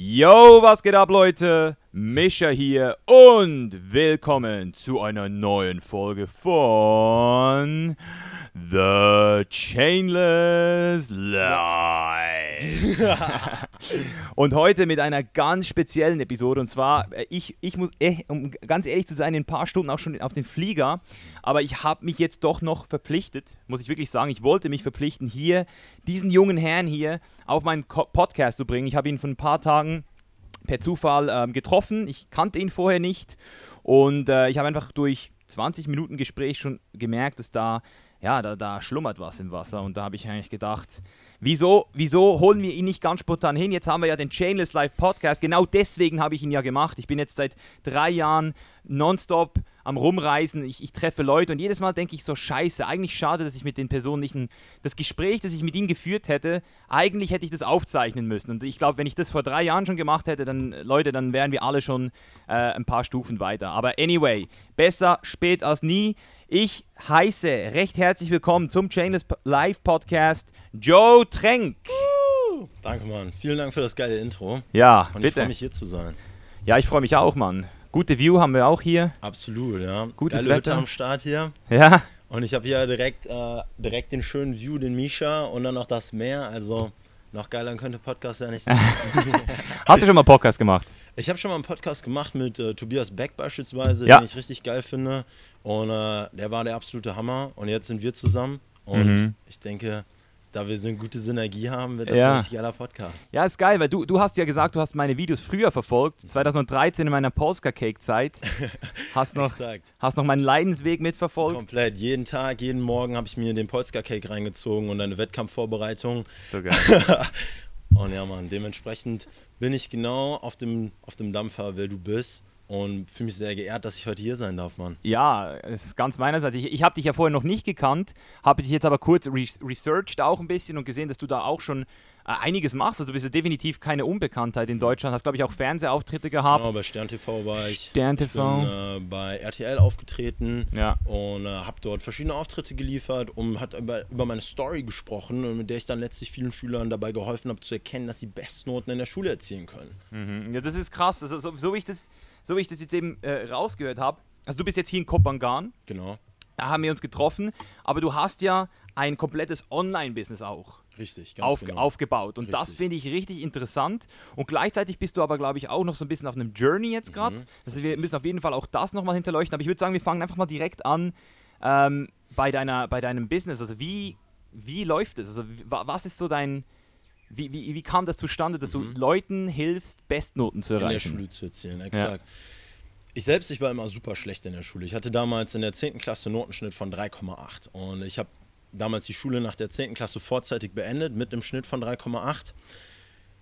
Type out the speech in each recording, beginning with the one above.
Yo, was geht ab, Leute? Mischa hier und willkommen zu einer neuen Folge von The Chainless Life. und heute mit einer ganz speziellen Episode. Und zwar, äh, ich, ich muss, eh, um ganz ehrlich zu sein, in ein paar Stunden auch schon auf den Flieger. Aber ich habe mich jetzt doch noch verpflichtet, muss ich wirklich sagen. Ich wollte mich verpflichten, hier diesen jungen Herrn hier auf meinen Podcast zu bringen. Ich habe ihn vor ein paar Tagen per Zufall ähm, getroffen. Ich kannte ihn vorher nicht. Und äh, ich habe einfach durch 20 Minuten Gespräch schon gemerkt, dass da ja, da, da schlummert was im Wasser. Und da habe ich eigentlich gedacht, wieso, wieso holen wir ihn nicht ganz spontan hin? Jetzt haben wir ja den Chainless Live Podcast. Genau deswegen habe ich ihn ja gemacht. Ich bin jetzt seit drei Jahren nonstop am Rumreisen. Ich, ich treffe Leute und jedes Mal denke ich so, scheiße, eigentlich schade, dass ich mit den Personen nicht ein, das Gespräch, das ich mit ihnen geführt hätte, eigentlich hätte ich das aufzeichnen müssen. Und ich glaube, wenn ich das vor drei Jahren schon gemacht hätte, dann, Leute, dann wären wir alle schon äh, ein paar Stufen weiter. Aber anyway, besser spät als nie. Ich heiße recht herzlich willkommen zum Chainless Live Podcast Joe Trenk. Uh, danke, Mann. Vielen Dank für das geile Intro. Ja, Und bitte. ich freue mich hier zu sein. Ja, ich freue mich auch, Mann. Gute View haben wir auch hier. Absolut, ja. Gutes Geile Hütte Wetter. am Start hier. Ja, Und ich habe hier direkt, äh, direkt den schönen View, den Misha und dann noch das Meer. Also noch geiler könnte Podcast ja nicht sein. hast du schon mal Podcast gemacht? Ich habe schon mal einen Podcast gemacht mit äh, Tobias Beck beispielsweise, Ja. den ich richtig geil finde. Und äh, der war der absolute Hammer. Und jetzt sind wir zusammen. Und Mhm. ich denke, da wir so eine gute Synergie haben, wird das Ja. ein richtig geiler Podcast. Ja, ist geil, weil du, du hast ja gesagt, du hast meine Videos früher verfolgt, 2013 in meiner Polska-Cake-Zeit. Hast noch, hast noch meinen Leidensweg mitverfolgt. Komplett. Jeden Tag, jeden Morgen habe ich mir den Polska Cake reingezogen und eine Wettkampfvorbereitung. So geil. Und ja, Mann, dementsprechend bin ich genau auf dem, auf dem Dampfer, wer du bist. Und fühle mich sehr geehrt, dass ich heute hier sein darf, Mann. Ja, es ist ganz meinerseits. Ich, ich habe dich ja vorher noch nicht gekannt, habe dich jetzt aber kurz re researched auch ein bisschen und gesehen, dass du da auch schon einiges machst. Also du bist ja definitiv keine Unbekanntheit in Deutschland. Hast, glaube ich, auch Fernsehauftritte gehabt. Genau, bei Stern TV war ich. Stern TV. Ich bin äh, bei RTL aufgetreten Ja. und äh, habe dort verschiedene Auftritte geliefert und hat über, über meine Story gesprochen, mit der ich dann letztlich vielen Schülern dabei geholfen habe, zu erkennen, dass sie Bestnoten in der Schule erzielen können. Mhm. Ja, das ist krass. Also, so, so, wie ich das, so wie ich das jetzt eben äh, rausgehört habe. Also du bist jetzt hier in Kopangan. Genau. Da haben wir uns getroffen. Aber du hast ja ein komplettes Online-Business auch. Richtig, ganz auf, genau. aufgebaut. Und das Richtig. finde ich richtig interessant. Und gleichzeitig bist du aber, glaube ich, auch noch so ein bisschen auf einem Journey jetzt gerade. Mhm, also wir müssen auf jeden Fall auch das nochmal hinterleuchten. Aber ich würde sagen, wir fangen einfach mal direkt an ähm, bei, deiner, bei deinem Business. Also wie, wie läuft es? Also was ist so dein... Wie, wie, wie kam das zustande, dass du Leuten hilfst, Bestnoten zu Mhm. in der erreichen? Schule zu erzielen, exakt. Ich selbst, ich war immer super schlecht in der Schule. Ich hatte damals in der 10. Klasse einen Notenschnitt von 3,8 und ich habe damals die Schule nach der 10. Klasse vorzeitig beendet mit einem Schnitt von 3,8,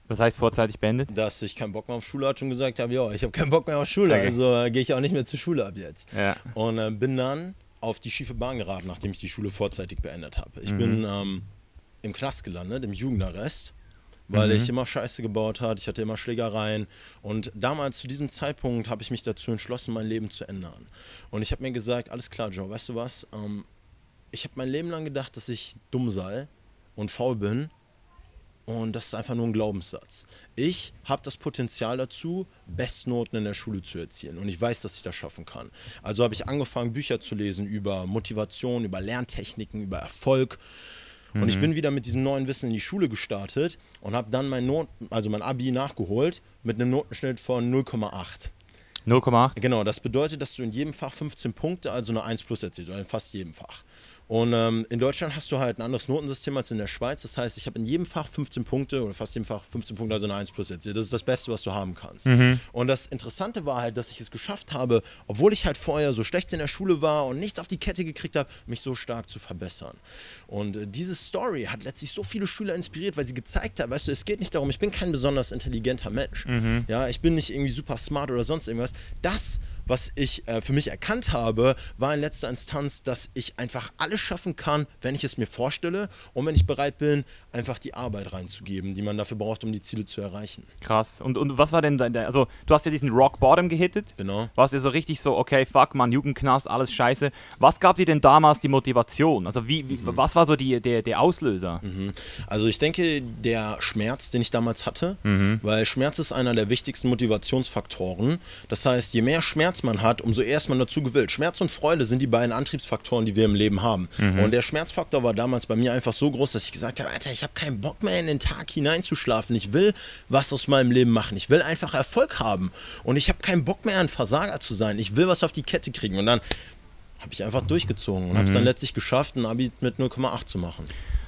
Was heißt vorzeitig beendet? dass ich keinen Bock mehr auf Schule hatte und gesagt habe, ja, ich habe keinen Bock mehr auf Schule, Okay. also äh, gehe ich auch nicht mehr zur Schule ab jetzt. Ja. Und äh, bin dann auf die schiefe Bahn geraten, nachdem ich die Schule vorzeitig beendet habe. Ich bin ähm, im Knast gelandet, im Jugendarrest, weil ich immer Scheiße gebaut hat, ich hatte immer Schlägereien. Und damals, zu diesem Zeitpunkt, habe ich mich dazu entschlossen, mein Leben zu ändern. Und ich habe mir gesagt, alles klar, Joe, weißt du was? Ähm, ich habe mein Leben lang gedacht, dass ich dumm sei und faul bin. Und das ist einfach nur ein Glaubenssatz. Ich habe das Potenzial dazu, Bestnoten in der Schule zu erzielen. Und ich weiß, dass ich das schaffen kann. Also habe ich angefangen, Bücher zu lesen über Motivation, über Lerntechniken, über Erfolg. Und ich bin wieder mit diesem neuen Wissen in die Schule gestartet und habe dann mein Not also mein Abi nachgeholt mit einem Notenschnitt von 0,8. 0,8? Genau, das bedeutet, dass du in jedem Fach 15 Punkte, also eine 1 plus erzielst, oder in fast jedem Fach. Und ähm, in Deutschland hast du halt ein anderes Notensystem als in der Schweiz. Das heißt, ich habe in jedem Fach 15 Punkte oder fast jedem Fach 15 Punkte, also eine 1 plus erzielt. Das ist das Beste, was du haben kannst. Und das Interessante war halt, dass ich es geschafft habe, obwohl ich halt vorher so schlecht in der Schule war und nichts auf die Kette gekriegt habe, mich so stark zu verbessern. Und äh, diese Story hat letztlich so viele Schüler inspiriert, weil sie gezeigt hat, weißt du, es geht nicht darum, ich bin kein besonders intelligenter Mensch. Ja, ich bin nicht irgendwie super smart oder sonst irgendwas. Das, was ich äh, für mich erkannt habe, war in letzter Instanz, dass ich einfach alles schaffen kann, wenn ich es mir vorstelle und wenn ich bereit bin, einfach die Arbeit reinzugeben, die man dafür braucht, um die Ziele zu erreichen. Krass. Und, und was war denn dein, also du hast ja diesen Rock Bottom gehittet. Genau. Warst ja so richtig so, okay, fuck man, Jugendknast, alles scheiße. Was gab dir denn damals die Motivation? Also wie, wie was war so die, der, der Auslöser? Mhm. Also ich denke, der Schmerz, den ich damals hatte, weil Schmerz ist einer der wichtigsten Motivationsfaktoren. Das heißt, je mehr Schmerz man hat, umso eher ist man dazu gewillt. Schmerz und Freude sind die beiden Antriebsfaktoren, die wir im Leben haben. Und der Schmerzfaktor war damals bei mir einfach so groß, dass ich gesagt habe, Alter, ich habe keinen Bock mehr in den Tag hineinzuschlafen. Ich will was aus meinem Leben machen. Ich will einfach Erfolg haben. Und ich habe keinen Bock mehr, ein Versager zu sein. Ich will was auf die Kette kriegen. Und dann habe ich einfach durchgezogen und habe es dann letztlich geschafft, ein Abi mit 0,8 zu machen.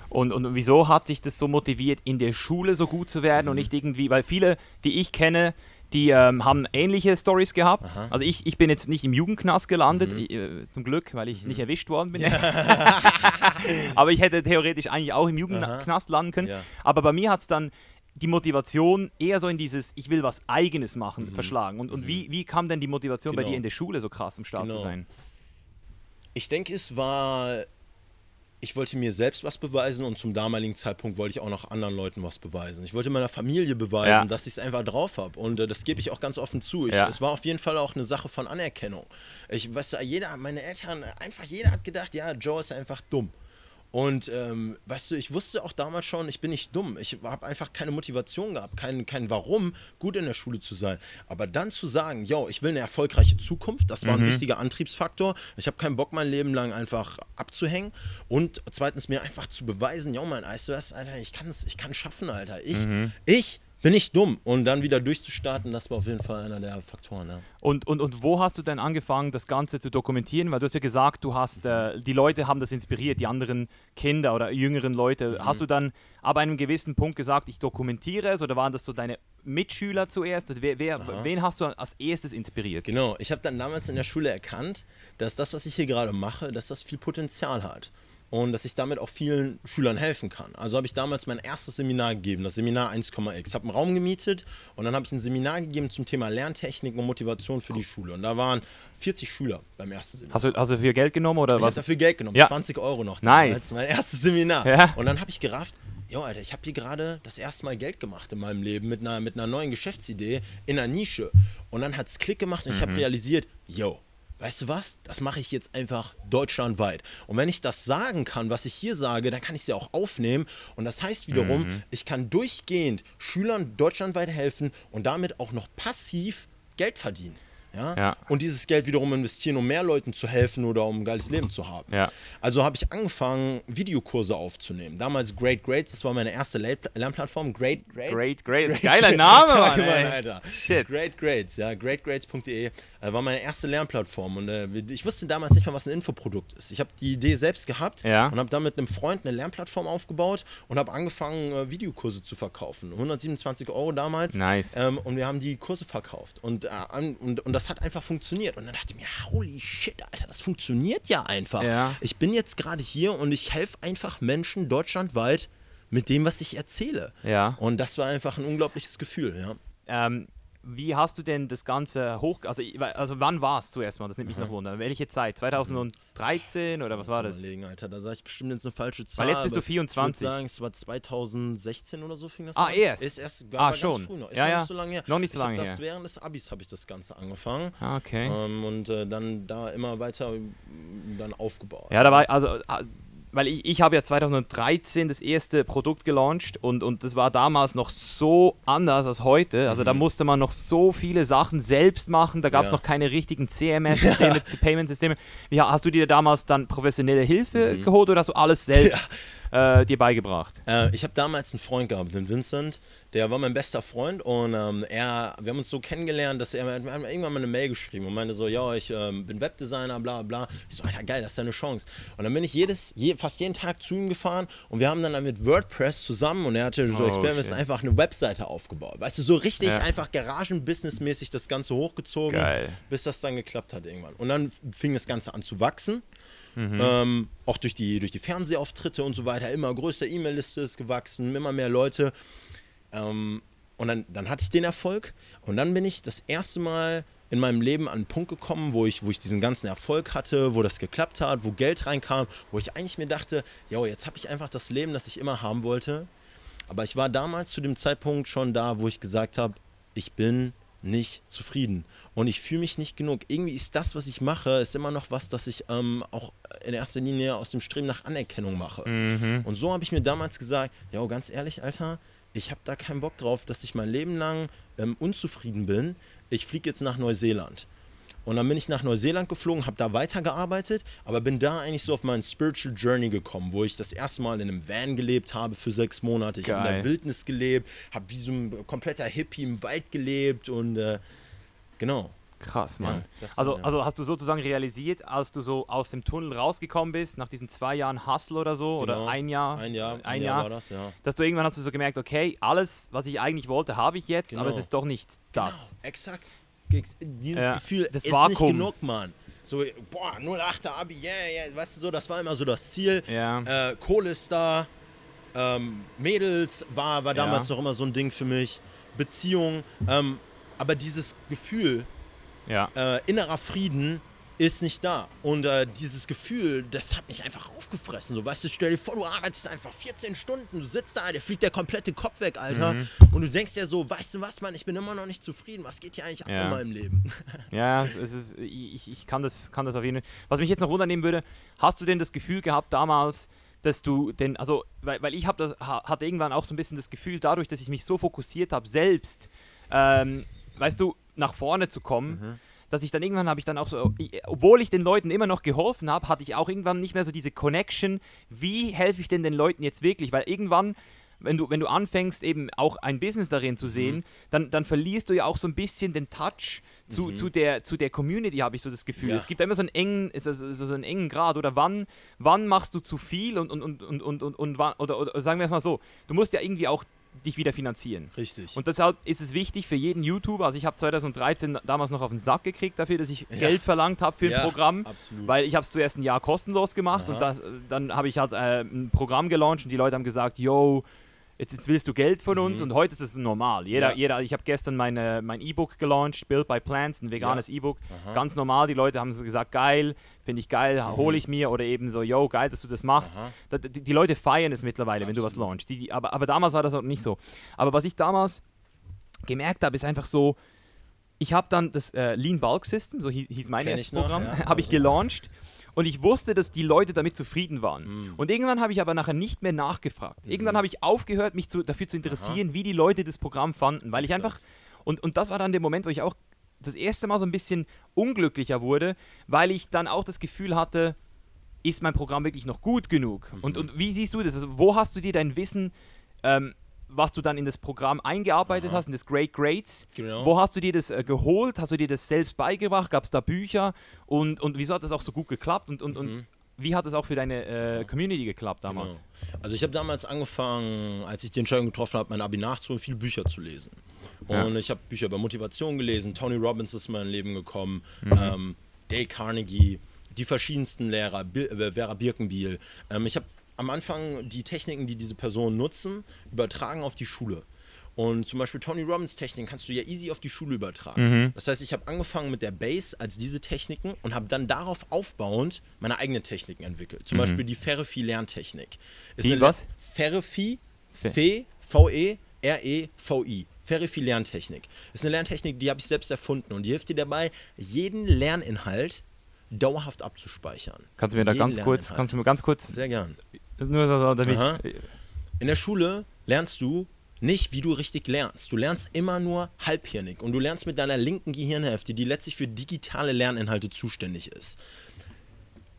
Und, und wieso hat dich das so motiviert, in der Schule so gut zu werden und nicht irgendwie, weil viele, die ich kenne, die ähm, haben ähnliche Stories gehabt. Aha. Also ich, ich bin jetzt nicht im Jugendknast gelandet, ich, äh, zum Glück, weil ich nicht erwischt worden bin. Aber ich hätte theoretisch eigentlich auch im Jugendknast landen können. Ja. Aber bei mir hat es dann die Motivation eher so in dieses, ich will was Eigenes machen, verschlagen. Und, und wie, wie kam denn die Motivation bei Genau. dir in der Schule so krass im Start zu Genau. sein? Ich denke, es war. Ich wollte mir selbst was beweisen und zum damaligen Zeitpunkt wollte ich auch noch anderen Leuten was beweisen. Ich wollte meiner Familie beweisen, Ja. dass ich es einfach drauf habe. Und äh, das gebe ich auch ganz offen zu. Ich, Ja. Es war auf jeden Fall auch eine Sache von Anerkennung. Ich weiß, jeder, meine Eltern, einfach jeder hat gedacht, ja, Joe ist einfach dumm. Und ähm, weißt du, ich wusste auch damals schon, ich bin nicht dumm. Ich habe einfach keine Motivation gehabt, kein, kein Warum, gut in der Schule zu sein. Aber dann zu sagen, yo, ich will eine erfolgreiche Zukunft, das war ein wichtiger Antriebsfaktor. Ich habe keinen Bock, mein Leben lang einfach abzuhängen. Und zweitens mir einfach zu beweisen, yo, mein weißt du Alter, ich kann es ich kann schaffen, Alter. Ich, ich bin nicht dumm. Und dann wieder durchzustarten, das war auf jeden Fall einer der Faktoren. Ja. Und, und, und wo hast du denn angefangen, das Ganze zu dokumentieren? Weil du hast ja gesagt, du hast, äh, die Leute haben das inspiriert, die anderen Kinder oder jüngeren Leute. Hast du dann ab einem gewissen Punkt gesagt, ich dokumentiere es oder waren das so deine Mitschüler zuerst? Also wer, wer, wen hast du als erstes inspiriert? Genau, ich habe dann damals in der Schule erkannt, dass das, was ich hier gerade mache, dass das viel Potenzial hat. Und dass ich damit auch vielen Schülern helfen kann. Also habe ich damals mein erstes Seminar gegeben, das Seminar 1,x. Habe einen Raum gemietet und dann habe ich ein Seminar gegeben zum Thema Lerntechnik und Motivation für die Schule. Und da waren 40 Schüler beim ersten Seminar. Hast du, hast du viel Geld genommen oder Ich habe was? dafür Geld genommen, Ja. 20 Euro noch. Nice. damals, Mein erstes Seminar. Ja. Und dann habe ich gerafft, jo, Alter, ich habe hier gerade das erste Mal Geld gemacht in meinem Leben mit einer, mit einer neuen Geschäftsidee in einer Nische. Und dann hat es Klick gemacht und ich habe realisiert, yo, weißt du was, das mache ich jetzt einfach deutschlandweit. Und wenn ich das sagen kann, was ich hier sage, dann kann ich es ja auch aufnehmen. Und das heißt wiederum, ich kann durchgehend Schülern deutschlandweit helfen und damit auch noch passiv Geld verdienen. Ja? Ja. Und dieses Geld wiederum investieren, um mehr Leuten zu helfen oder um ein geiles Leben zu haben. Ja. Also habe ich angefangen, Videokurse aufzunehmen. Damals Great Grades, das war meine erste Le- Lernplattform. Great Grades. Great, great. Geiler Name, Mann. Mann. Alter. Shit. Great Grades, ja, greatgrades.de war meine erste Lernplattform und äh, ich wusste damals nicht mal, was ein Infoprodukt ist. Ich habe die Idee selbst gehabt Ja. und habe dann mit einem Freund eine Lernplattform aufgebaut und habe angefangen, äh, Videokurse zu verkaufen. 127 Euro damals. Nice. Ähm, und wir haben die Kurse verkauft und, äh, und, und das hat einfach funktioniert. Und dann dachte ich mir, holy shit, Alter, das funktioniert ja einfach. Ja. Ich bin jetzt gerade hier und ich helfe einfach Menschen deutschlandweit mit dem, was ich erzähle. Ja. Und das war einfach ein unglaubliches Gefühl, ja. Ähm, wie hast du denn das Ganze hoch... Also, also wann war es zuerst mal? Das nimmt mich noch wunder. Welche Zeit? 2013 oder was war das? Überlegen, Alter, da sage ich bestimmt jetzt eine falsche Zahl. Weil jetzt bist du aber 24. Ich würde sagen, es war 2016 oder so fing das Ah, an. erst? Ist erst Ah, war ganz schon. früh noch. Ist Ja, noch ja. nicht so lange her. Noch nicht so lange das her. Während des Abis habe ich das Ganze angefangen. Ah, okay. Ähm, und äh, dann da immer weiter äh, dann aufgebaut. Ja, da war, also, äh, weil ich, ich habe ja 2013 das erste Produkt gelauncht und, und das war damals noch so anders als heute. Also da musste man noch so viele Sachen selbst machen, da gab es Mhm. Ja. noch keine richtigen CMS-Systeme, Payment-Systeme. Wie, hast du dir damals dann professionelle Hilfe Mhm. geholt oder hast du alles selbst äh, dir beigebracht? Äh, ich habe damals einen Freund gehabt, den Vincent, der war mein bester Freund und ähm, er, wir haben uns so kennengelernt, dass er haben irgendwann mal eine Mail geschrieben und meinte so, ja, ich ähm, bin Webdesigner, bla bla. Ich so, Alter, geil, das ist ja eine Chance. Und dann bin ich jedes, je, fast jeden Tag zu ihm gefahren und wir haben dann mit WordPress zusammen und er hatte so Oh, Experiments shit. einfach eine Webseite aufgebaut. Weißt du, so richtig Ja. einfach Garagen-Business-mäßig das Ganze hochgezogen, Geil. bis das dann geklappt hat irgendwann. Und dann fing das Ganze an zu wachsen. Mhm. Ähm, auch durch die, durch die Fernsehauftritte und so weiter, immer größer E-Mail-Liste ist gewachsen, immer mehr Leute. Ähm, und dann, dann hatte ich den Erfolg und dann bin ich das erste Mal in meinem Leben an einen Punkt gekommen, wo ich, wo ich diesen ganzen Erfolg hatte, wo das geklappt hat, wo Geld reinkam, wo ich eigentlich mir dachte, jo, jetzt habe ich einfach das Leben, das ich immer haben wollte. Aber ich war damals zu dem Zeitpunkt schon da, wo ich gesagt habe, ich bin nicht zufrieden und ich fühle mich nicht genug. Irgendwie ist das, was ich mache, ist immer noch was, das ich ähm, auch in erster Linie aus dem Streben nach Anerkennung mache. Mhm. Und so habe ich mir damals gesagt, ja, ganz ehrlich, Alter, ich habe da keinen Bock drauf, dass ich mein Leben lang ähm, unzufrieden bin. Ich fliege jetzt nach Neuseeland. Und dann bin ich nach Neuseeland geflogen, habe da weitergearbeitet, aber bin da eigentlich so auf meinen Spiritual Journey gekommen, wo ich das erste Mal in einem Van gelebt habe für sechs Monate. Ich habe in der Wildnis gelebt, habe wie so ein kompletter Hippie im Wald gelebt und äh, genau. Krass, Mann. Ja, also, ja. also hast du sozusagen realisiert, als du so aus dem Tunnel rausgekommen bist, nach diesen zwei Jahren Hustle oder so, genau. oder ein Jahr, ein Jahr, ein, ein Jahr, Jahr, war das, ja. dass du irgendwann hast du so gemerkt, okay, alles, was ich eigentlich wollte, habe ich jetzt, genau. aber es ist doch nicht das. Genau, exakt. Dieses ja, Gefühl das ist Vakuum. nicht genug, Mann. So, boah, 08er Abi, yeah, yeah, weißt du so, das war immer so das Ziel. Ja. Äh, Kohle ist da, ähm, Mädels war, war damals noch immer so ein Ding für mich, Beziehung, ähm, aber dieses Gefühl, ja. äh, innerer Frieden ist nicht da. Und äh, dieses Gefühl, das hat mich einfach aufgefressen. So, weißt du, stell dir vor, du arbeitest einfach 14 Stunden, du sitzt da, der fliegt der komplette Kopf weg, Alter. Mhm. Und du denkst dir so, weißt du was, Mann, ich bin immer noch nicht zufrieden. Was geht hier eigentlich ab ja. in meinem Leben? Ja, es ist, ich, ich kann, das, kann das auf jeden Fall. Was mich jetzt noch wundernehmen würde, hast du denn das Gefühl gehabt damals, dass du denn, also, weil, weil ich habe das, hatte irgendwann auch so ein bisschen das Gefühl, dadurch, dass ich mich so fokussiert habe, selbst, ähm, weißt du, nach vorne zu kommen, mhm dass ich dann irgendwann habe ich dann auch so, obwohl ich den Leuten immer noch geholfen habe, hatte ich auch irgendwann nicht mehr so diese Connection, wie helfe ich denn den Leuten jetzt wirklich, weil irgendwann wenn du, wenn du anfängst, eben auch ein Business darin zu sehen, mhm. dann, dann verlierst du ja auch so ein bisschen den Touch zu, mhm. zu, der, zu der Community, habe ich so das Gefühl. Ja. Es gibt immer so einen engen, so, so einen engen Grad. Oder wann, wann machst du zu viel und, und, und, und, und, und, und oder, oder sagen wir es mal so, du musst ja irgendwie auch dich wieder finanzieren. Richtig. Und deshalb ist es wichtig für jeden YouTuber, also ich habe 2013 damals noch auf den Sack gekriegt dafür, dass ich ja. Geld verlangt habe für ja, ein Programm, absolut. weil ich habe es zuerst ein Jahr kostenlos gemacht Aha. und das, dann habe ich halt äh, ein Programm gelauncht und die Leute haben gesagt, yo, jetzt, jetzt willst du Geld von uns mhm. und heute ist es normal. Jeder, ja. jeder, ich habe gestern meine, mein E-Book gelauncht, Build by Plants, ein veganes ja. E-Book. Ganz normal, die Leute haben gesagt, geil, finde ich geil, mhm. hole ich mir oder eben so, yo, geil, dass du das machst. Da, die, die, Leute feiern es mittlerweile, Absolut. wenn du was launchst. Die, aber, aber damals war das auch nicht so. Aber was ich damals gemerkt habe, ist einfach so, ich habe dann das äh, Lean Bulk System, so hieß, hieß mein erstes Programm, ja. habe ich gelauncht. Und ich wusste, dass die Leute damit zufrieden waren. Mhm. Und irgendwann habe ich aber nachher nicht mehr nachgefragt. Mhm. Irgendwann habe ich aufgehört, mich zu, dafür zu interessieren, Aha. wie die Leute das Programm fanden. Weil ich einfach. Und, und das war dann der Moment, wo ich auch das erste Mal so ein bisschen unglücklicher wurde, weil ich dann auch das Gefühl hatte, ist mein Programm wirklich noch gut genug? Mhm. Und, und wie siehst du das? Also, wo hast du dir dein Wissen ähm, was du dann in das Programm eingearbeitet Aha. hast, in das Great Grades. Genau. Wo hast du dir das äh, geholt? Hast du dir das selbst beigebracht? Gab es da Bücher? Und, und wieso hat das auch so gut geklappt? Und, und, mhm. und wie hat es auch für deine äh, Community geklappt damals? Genau. Also ich habe damals angefangen, als ich die Entscheidung getroffen habe, mein Abi nachzuholen, viele Bücher zu lesen. Und ja. ich habe Bücher über Motivation gelesen, Tony Robbins ist in mein Leben gekommen, mhm. ähm, Dale Carnegie, die verschiedensten Lehrer, äh, Vera Birkenbiel. Ähm, ich habe am Anfang die Techniken, die diese Personen nutzen, übertragen auf die Schule. Und zum Beispiel Tony Robbins Techniken kannst du ja easy auf die Schule übertragen. Mhm. Das heißt, ich habe angefangen mit der Base als diese Techniken und habe dann darauf aufbauend meine eigenen Techniken entwickelt. Zum mhm. Beispiel die Ferrefi-Lerntechnik. Ist was? Ferrefi, Fe, V-E, R-E-V-I. Ferrefi-Lerntechnik. Ist eine Lerntechnik, die habe ich selbst erfunden und die hilft dir dabei, jeden Lerninhalt dauerhaft abzuspeichern. Kannst du mir da ganz kurz, kannst du mir ganz kurz sehr gern nur so, damit In der Schule lernst du nicht, wie du richtig lernst. Du lernst immer nur halbhirnig und du lernst mit deiner linken Gehirnhälfte, die letztlich für digitale Lerninhalte zuständig ist.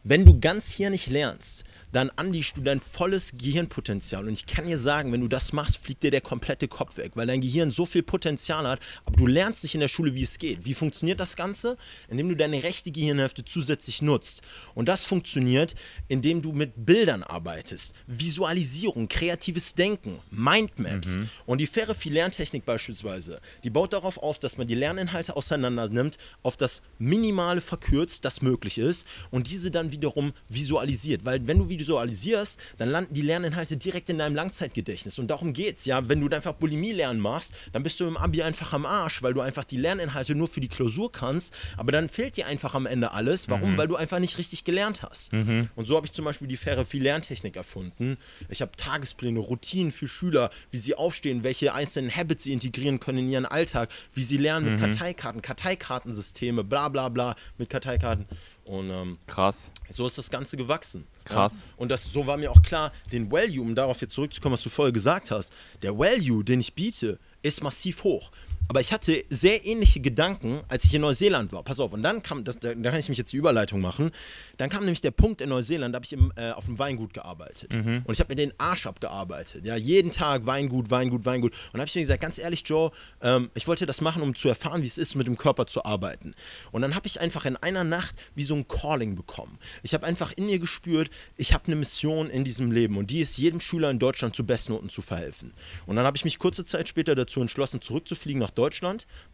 Wenn du ganz hirnig lernst, dann unleashst du dein volles Gehirnpotenzial. Und ich kann dir sagen, wenn du das machst, fliegt dir der komplette Kopf weg, weil dein Gehirn so viel Potenzial hat, aber du lernst nicht in der Schule, wie es geht. Wie funktioniert das Ganze? Indem du deine rechte Gehirnhälfte zusätzlich nutzt. Und das funktioniert, indem du mit Bildern arbeitest, Visualisierung, kreatives Denken, Mindmaps. Mhm. Und die Ferrefi-Lerntechnik beispielsweise, die baut darauf auf, dass man die Lerninhalte auseinander nimmt, auf das Minimale verkürzt, das möglich ist, und diese dann wiederum visualisiert. Weil wenn du visualisierst, dann landen die Lerninhalte direkt in deinem Langzeitgedächtnis. Und darum geht's. Ja, wenn du einfach Bulimie lernen machst, dann bist du im Abi einfach am Arsch, weil du einfach die Lerninhalte nur für die Klausur kannst. Aber dann fehlt dir einfach am Ende alles. Warum? Mhm. Weil du einfach nicht richtig gelernt hast. Mhm. Und so habe ich zum Beispiel die faire viel Lerntechnik erfunden. Ich habe Tagespläne, Routinen für Schüler, wie sie aufstehen, welche einzelnen Habits sie integrieren können in ihren Alltag, wie sie lernen mit mhm. Karteikarten, Karteikartensysteme, bla bla bla mit Karteikarten. Und ähm, krass. So ist das Ganze gewachsen. Krass. Ja? Und das, so war mir auch klar, den Value, um darauf jetzt zurückzukommen, was du vorher gesagt hast, der Value, den ich biete, ist massiv hoch. Aber ich hatte sehr ähnliche Gedanken, als ich in Neuseeland war. Pass auf, und dann kam, das, da, da kann ich mich jetzt die Überleitung machen. Dann kam nämlich der Punkt in Neuseeland, da habe ich im, äh, auf dem Weingut gearbeitet. Mhm. Und ich habe mir den Arsch abgearbeitet. Ja, jeden Tag Weingut, Weingut, Weingut. Und dann habe ich mir gesagt, ganz ehrlich, Joe, ähm, ich wollte das machen, um zu erfahren, wie es ist, mit dem Körper zu arbeiten. Und dann habe ich einfach in einer Nacht wie so ein Calling bekommen. Ich habe einfach in mir gespürt, ich habe eine Mission in diesem Leben und die ist jedem Schüler in Deutschland zu Bestnoten zu verhelfen. Und dann habe ich mich kurze Zeit später dazu entschlossen, zurückzufliegen nach Deutschland,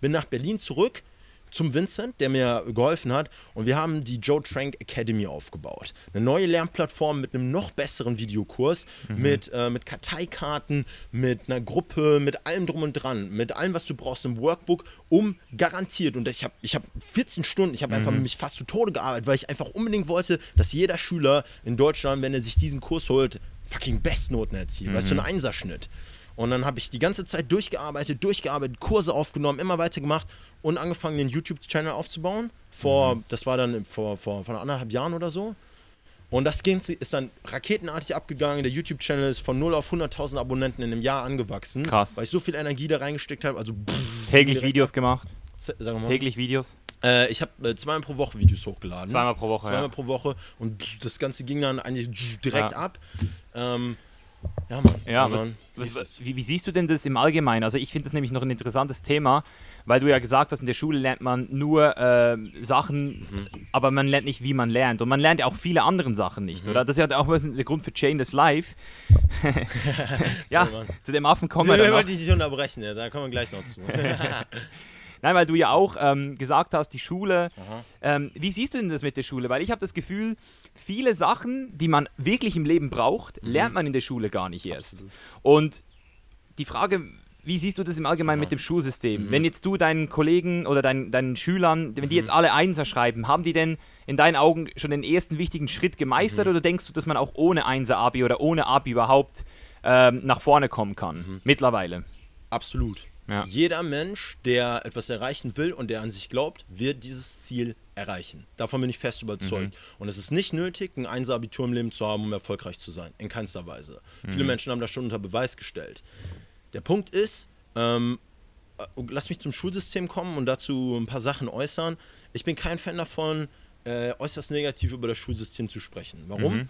bin nach Berlin zurück zum Vincent, der mir geholfen hat. Und wir haben die Joe Trank Academy aufgebaut. Eine neue Lernplattform mit einem noch besseren Videokurs, mhm. mit, äh, mit Karteikarten, mit einer Gruppe, mit allem drum und dran, mit allem, was du brauchst im Workbook, um garantiert. Und ich habe ich hab 14 Stunden, ich habe mhm. einfach mich fast zu Tode gearbeitet, weil ich einfach unbedingt wollte, dass jeder Schüler in Deutschland, wenn er sich diesen Kurs holt, fucking Bestnoten erzielt. Mhm. Weißt du, ein Einserschnitt. Und dann habe ich die ganze Zeit durchgearbeitet, durchgearbeitet, Kurse aufgenommen, immer weiter gemacht und angefangen, den YouTube-Channel aufzubauen. Vor, mhm. das war dann vor, vor, vor anderthalb Jahren oder so. Und das ist dann raketenartig abgegangen. Der YouTube-Channel ist von 0 auf 100.000 Abonnenten in einem Jahr angewachsen. Krass. Weil ich so viel Energie da reingesteckt habe. Also täglich Videos gemacht. Sagen mal. Täglich Videos. Äh, ich habe äh, zweimal pro Woche Videos hochgeladen. Zweimal pro Woche. Zweimal ja. pro Woche. Und das Ganze ging dann eigentlich direkt ja. ab. Ähm, ja, Mann. Ja, was, was, wie, wie, siehst du denn das im Allgemeinen? Also ich finde das nämlich noch ein interessantes Thema, weil du ja gesagt hast, in der Schule lernt man nur äh, Sachen, mhm. aber man lernt nicht, wie man lernt. Und man lernt ja auch viele andere Sachen nicht, mhm. oder? Das ist ja auch der Grund für Chainless Life. ja, zu dem Affen kommen wir noch. wollte ich dich unterbrechen, ja, da kommen wir gleich noch zu. Nein, weil du ja auch ähm, gesagt hast, die Schule. Ähm, wie siehst du denn das mit der Schule? Weil ich habe das Gefühl, viele Sachen, die man wirklich im Leben braucht, mhm. lernt man in der Schule gar nicht erst. Absolut. Und die Frage, wie siehst du das im Allgemeinen ja. mit dem Schulsystem? Mhm. Wenn jetzt du deinen Kollegen oder deinen, deinen Schülern, wenn die jetzt mhm. alle Einser schreiben, haben die denn in deinen Augen schon den ersten wichtigen Schritt gemeistert mhm. oder denkst du, dass man auch ohne Einser-Abi oder ohne Abi überhaupt ähm, nach vorne kommen kann? Mhm. Mittlerweile. Absolut. Ja. Jeder Mensch, der etwas erreichen will und der an sich glaubt, wird dieses Ziel erreichen. Davon bin ich fest überzeugt. Mhm. Und es ist nicht nötig, ein Einser-Abitur im Leben zu haben, um erfolgreich zu sein. In keinster Weise. Mhm. Viele Menschen haben das schon unter Beweis gestellt. Der Punkt ist, ähm, äh, lass mich zum Schulsystem kommen und dazu ein paar Sachen äußern. Ich bin kein Fan davon, äh, äußerst negativ über das Schulsystem zu sprechen. Warum? Mhm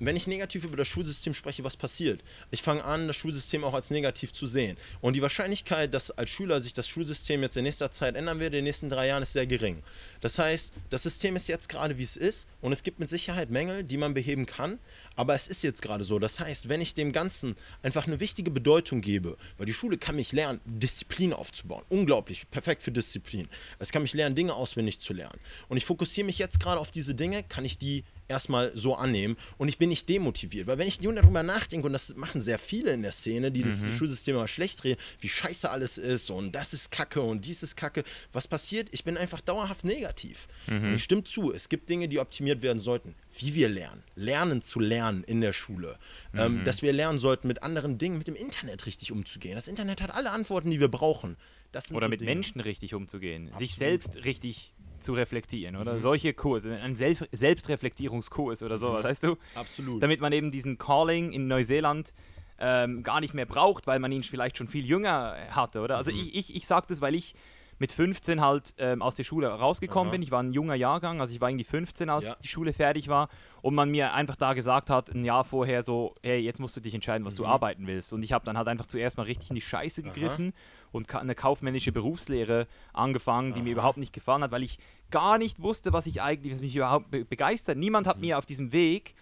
wenn ich negativ über das Schulsystem spreche, was passiert? Ich fange an, das Schulsystem auch als negativ zu sehen. Und die Wahrscheinlichkeit, dass als Schüler sich das Schulsystem jetzt in nächster Zeit ändern wird, in den nächsten drei Jahren, ist sehr gering. Das heißt, das System ist jetzt gerade, wie es ist, und es gibt mit Sicherheit Mängel, die man beheben kann, aber es ist jetzt gerade so. Das heißt, wenn ich dem Ganzen einfach eine wichtige Bedeutung gebe, weil die Schule kann mich lernen, Disziplin aufzubauen. Unglaublich, perfekt für Disziplin. Es kann mich lernen, Dinge auswendig zu lernen. Und ich fokussiere mich jetzt gerade auf diese Dinge, kann ich die erstmal so annehmen und ich bin nicht demotiviert. Weil wenn ich nur darüber nachdenke, und das machen sehr viele in der Szene, die das mhm. Schulsystem immer schlecht drehen, wie scheiße alles ist und das ist Kacke und dies ist Kacke, was passiert? Ich bin einfach dauerhaft negativ. Mhm. Und ich stimme zu, es gibt Dinge, die optimiert werden sollten. Wie wir lernen, lernen zu lernen in der Schule. Ähm, mhm. Ähm, dass wir lernen sollten, mit anderen Dingen, mit dem Internet richtig umzugehen. Das Internet hat alle Antworten, die wir brauchen. Oder so mit Dinge. Menschen richtig umzugehen, Absolut. sich selbst richtig zu reflektieren, oder? Mhm. Solche Kurse, ein Selb Selbstreflektierungskurs oder sowas, mhm. weißt du? Absolut. Damit man eben diesen Calling in Neuseeland ähm, gar nicht mehr braucht, weil man ihn vielleicht schon viel jünger hatte, oder? Also mhm. ich, ich, ich sage das, weil ich mit 15 halt ähm, aus der Schule rausgekommen Aha. bin. Ich war ein junger Jahrgang, also ich war irgendwie 15, als ja. die Schule fertig war. Und man mir einfach da gesagt hat, ein Jahr vorher so, hey, jetzt musst du dich entscheiden, was mhm. du arbeiten willst. Und ich habe dann halt einfach zuerst mal richtig in die Scheiße gegriffen Aha. und eine kaufmännische Berufslehre angefangen, die Aha. mir überhaupt nicht gefallen hat, weil ich gar nicht wusste, was ich eigentlich, was mich überhaupt be begeistert. Niemand hat mhm. mir auf diesem Weg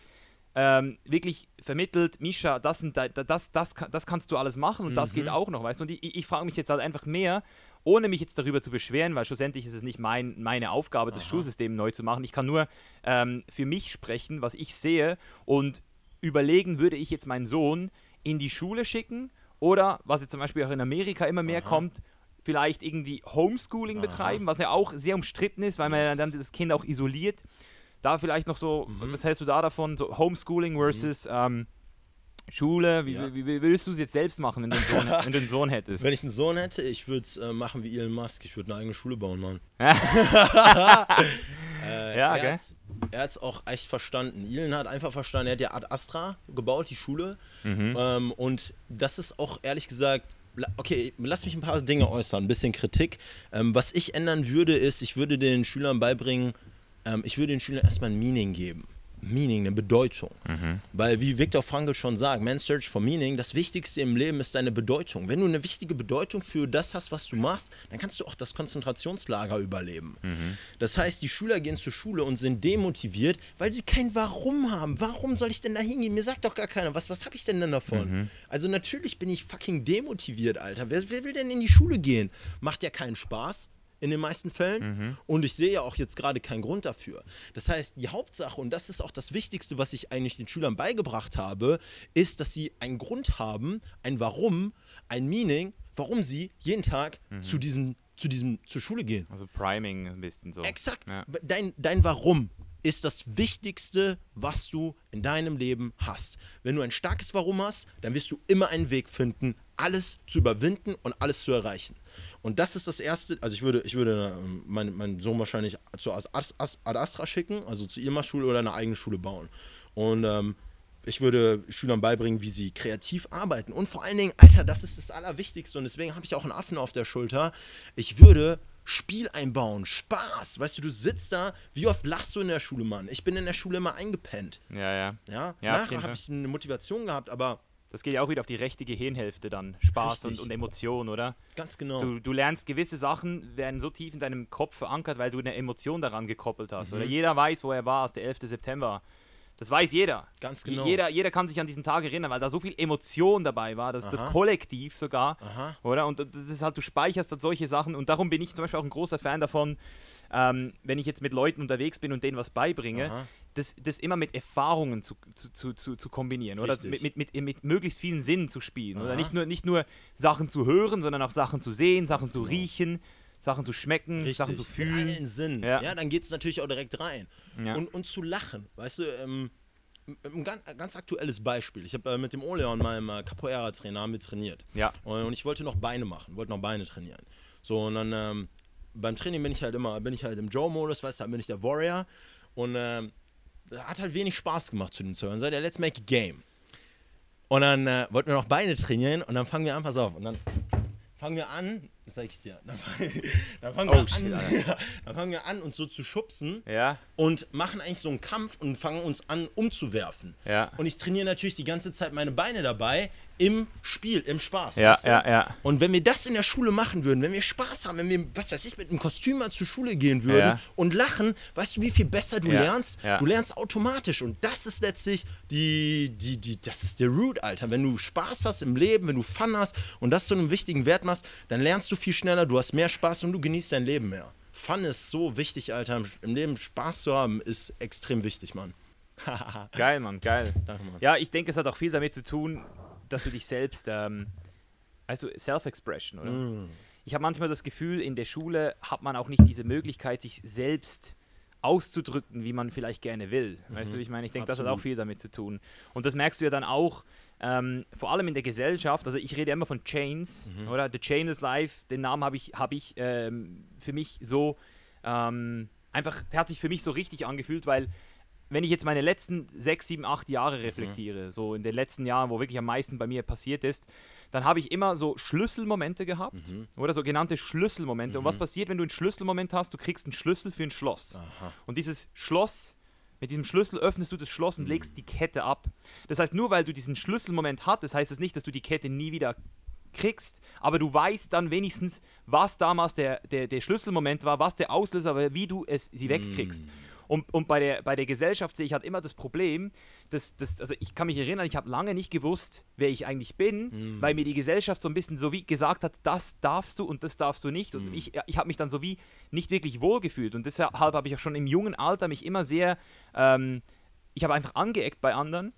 ähm, wirklich vermittelt, Misha, das, sind, das, das, das, das kannst du alles machen und mhm. das geht mhm. auch noch, weißt du? Und ich, ich frage mich jetzt halt einfach mehr, ohne mich jetzt darüber zu beschweren, weil schlussendlich ist es nicht mein, meine Aufgabe, das Aha. Schulsystem neu zu machen. Ich kann nur ähm, für mich sprechen, was ich sehe und überlegen, würde ich jetzt meinen Sohn in die Schule schicken oder, was jetzt zum Beispiel auch in Amerika immer mehr Aha. kommt, vielleicht irgendwie Homeschooling Aha. betreiben, was ja auch sehr umstritten ist, weil man Yes. dann das Kind auch isoliert. Da vielleicht noch so, Mhm. was hältst du da davon? So Homeschooling versus ähm, Schule. Wie, Ja. wie, wie würdest du es jetzt selbst machen, wenn du einen Sohn, wenn du einen Sohn hättest? Wenn ich einen Sohn hätte, ich würde es äh, machen wie Elon Musk. Ich würde eine eigene Schule bauen, Mann. Äh, Ja, er hat's- Er hat es auch echt verstanden. Elon hat einfach verstanden, er hat ja Ad Astra gebaut, die Schule. Mhm. Ähm, und das ist auch ehrlich gesagt, okay, lass mich ein paar Dinge äußern, ein bisschen Kritik. Ähm, was ich ändern würde, ist, ich würde den Schülern beibringen, ähm, ich würde den Schülern erstmal ein Meaning geben. Meaning, eine Bedeutung. Weil, wie Viktor Frankl schon sagt, Man Search for Meaning, das Wichtigste im Leben ist deine Bedeutung. Wenn du eine wichtige Bedeutung für das hast, was du machst, dann kannst du auch das Konzentrationslager überleben. Das heißt, die Schüler gehen zur Schule und sind demotiviert, weil sie kein Warum haben. Warum soll ich denn da hingehen? Mir sagt doch gar keiner, was, was habe ich denn denn davon? Also natürlich bin ich fucking demotiviert, Alter. Wer, wer will denn in die Schule gehen? Macht ja keinen Spaß in den meisten Fällen. Und ich sehe ja auch jetzt gerade keinen Grund dafür. Das heißt, die Hauptsache, und das ist auch das Wichtigste, was ich eigentlich den Schülern beigebracht habe, ist, dass sie einen Grund haben, ein Warum, ein Meaning, warum sie jeden Tag zu diesem, zu diesem, zur Schule gehen. Also Priming ein bisschen so. Exakt. Ja. Dein, dein Warum ist das Wichtigste, was du in deinem Leben hast. Wenn du ein starkes Warum hast, dann wirst du immer einen Weg finden, alles zu überwinden und alles zu erreichen. Und das ist das Erste, also ich würde, ich würde ähm, meinen, meinen Sohn wahrscheinlich zur Ad Astra schicken, also zur Irma-Schule oder eine eigene Schule bauen. Und ähm, ich würde Schülern beibringen, wie sie kreativ arbeiten. Und vor allen Dingen, Alter, das ist das Allerwichtigste. Und deswegen habe ich auch einen Affen auf der Schulter. Ich würde Spiel einbauen, Spaß. Weißt du, du sitzt da, wie oft lachst du in der Schule, Mann? Ich bin in der Schule immer eingepennt. Ja, ja. Ja, Ja, nachher habe ich eine Motivation gehabt, aber Das geht ja auch wieder auf die rechte Gehirnhälfte dann. Spaß und, und Emotion, oder? ganz genau. Du, du lernst gewisse Sachen, werden so tief in deinem Kopf verankert, weil du eine Emotion daran gekoppelt hast. Mhm. Oder jeder weiß, wo er war, ist der 11. September. Das weiß jeder. Ganz genau. Jeder, jeder kann sich an diesen Tag erinnern, weil da so viel Emotion dabei war, das, das. Kollektiv sogar, Aha. oder? Und das ist halt, du speicherst halt solche Sachen und darum bin ich zum Beispiel auch ein großer Fan davon, ähm, wenn ich jetzt mit Leuten unterwegs bin und denen was beibringe, Aha. das, das immer mit Erfahrungen zu, zu, zu, zu, kombinieren, oder? Richtig. Mit, mit, mit, mit möglichst vielen Sinnen zu spielen. Oder Aha. nicht nur, nicht nur Sachen zu hören, sondern auch Sachen zu sehen, Sachen zu genau. riechen, Sachen zu schmecken, Richtig. Sachen zu fühlen. allen Sinnen. Ja. Ja, dann geht es natürlich auch direkt rein. Ja. Und, und zu lachen. Weißt du, ähm, ein ganz, ganz aktuelles Beispiel. Ich habe äh, mit dem Oleon, meinem äh, Capoeira-Trainer, haben wir trainiert. Ja. Und, und ich wollte noch Beine machen, wollte noch Beine trainieren. So, und dann ähm, beim Training bin ich halt immer, bin ich halt im Joe-Modus, weißt du, dann bin ich der Warrior. Und ähm, hat halt wenig Spaß gemacht zu den Zuhörern. Seit der Let's Make a Game. Und dann äh, wollten wir noch Beine trainieren und dann fangen wir an, pass auf, und dann fangen wir an, sag ich dir, dann, dann, fangen, Oh, wir shit, an, dann fangen wir an, uns so zu schubsen Ja, und machen eigentlich so einen Kampf und fangen uns an umzuwerfen. Ja. Und ich trainiere natürlich die ganze Zeit meine Beine dabei im Spiel, im Spaß. ja, weißt du? ja, ja. Und wenn wir das in der Schule machen würden, wenn wir Spaß haben, wenn wir, was weiß ich, mit einem Kostüm mal zur Schule gehen würden Ja. und lachen, weißt du, wie viel besser du Ja, lernst? ja. Du lernst automatisch. Und das ist letztlich die, die, die, das ist der Root, Alter. Wenn du Spaß hast im Leben, wenn du Fun hast und das zu einem wichtigen Wert machst, dann lernst du viel schneller, du hast mehr Spaß und du genießt dein Leben mehr. Fun ist so wichtig, Alter. Im- Im Leben Spaß zu haben, ist extrem wichtig, Mann. Geil, Mann, geil. Danke, Mann. Ja, ich denke, es hat auch viel damit zu tun, dass du dich selbst, ähm, also Self-Expression, oder? Mm. Ich habe manchmal das Gefühl, in der Schule hat man auch nicht diese Möglichkeit, sich selbst auszudrücken, wie man vielleicht gerne will. Weißt du, wie ich meine? Ich denke, das hat auch Mhm. Viel damit zu tun. Und das merkst du ja dann auch, ähm, vor allem in der Gesellschaft. Also ich rede immer von Chains, Mhm. oder? The Chain is Life, den Namen habe ich, hab ich ähm, für mich so, ähm, einfach, der hat sich für mich so richtig angefühlt, weil wenn ich jetzt meine letzten sechs, sieben, acht Jahre reflektiere, so in den letzten Jahren, wo wirklich am meisten bei mir passiert ist, dann habe ich immer so Schlüsselmomente gehabt oder sogenannte Schlüsselmomente. Und was passiert, wenn du einen Schlüsselmoment hast? Du kriegst einen Schlüssel für ein Schloss. Aha. Und dieses Schloss, mit diesem Schlüssel öffnest du das Schloss und legst die Kette ab. Das heißt, nur weil du diesen Schlüsselmoment hattest, heißt es nicht, dass du die Kette nie wieder kriegst, aber du weißt dann wenigstens, was damals der, der, der Schlüsselmoment war, was der Auslöser war, wie du es sie wegkriegst. Mm. Und, und bei, der, bei der Gesellschaft sehe ich halt immer das Problem, dass, dass also ich kann mich erinnern, ich habe lange nicht gewusst, wer ich eigentlich bin, mm. weil mir die Gesellschaft so ein bisschen so wie gesagt hat, das darfst du und das darfst du nicht. Und mm. ich, ich habe mich dann so wie nicht wirklich wohlgefühlt. Und deshalb habe ich auch schon im jungen Alter mich immer sehr, ähm, ich habe einfach angeeckt bei anderen.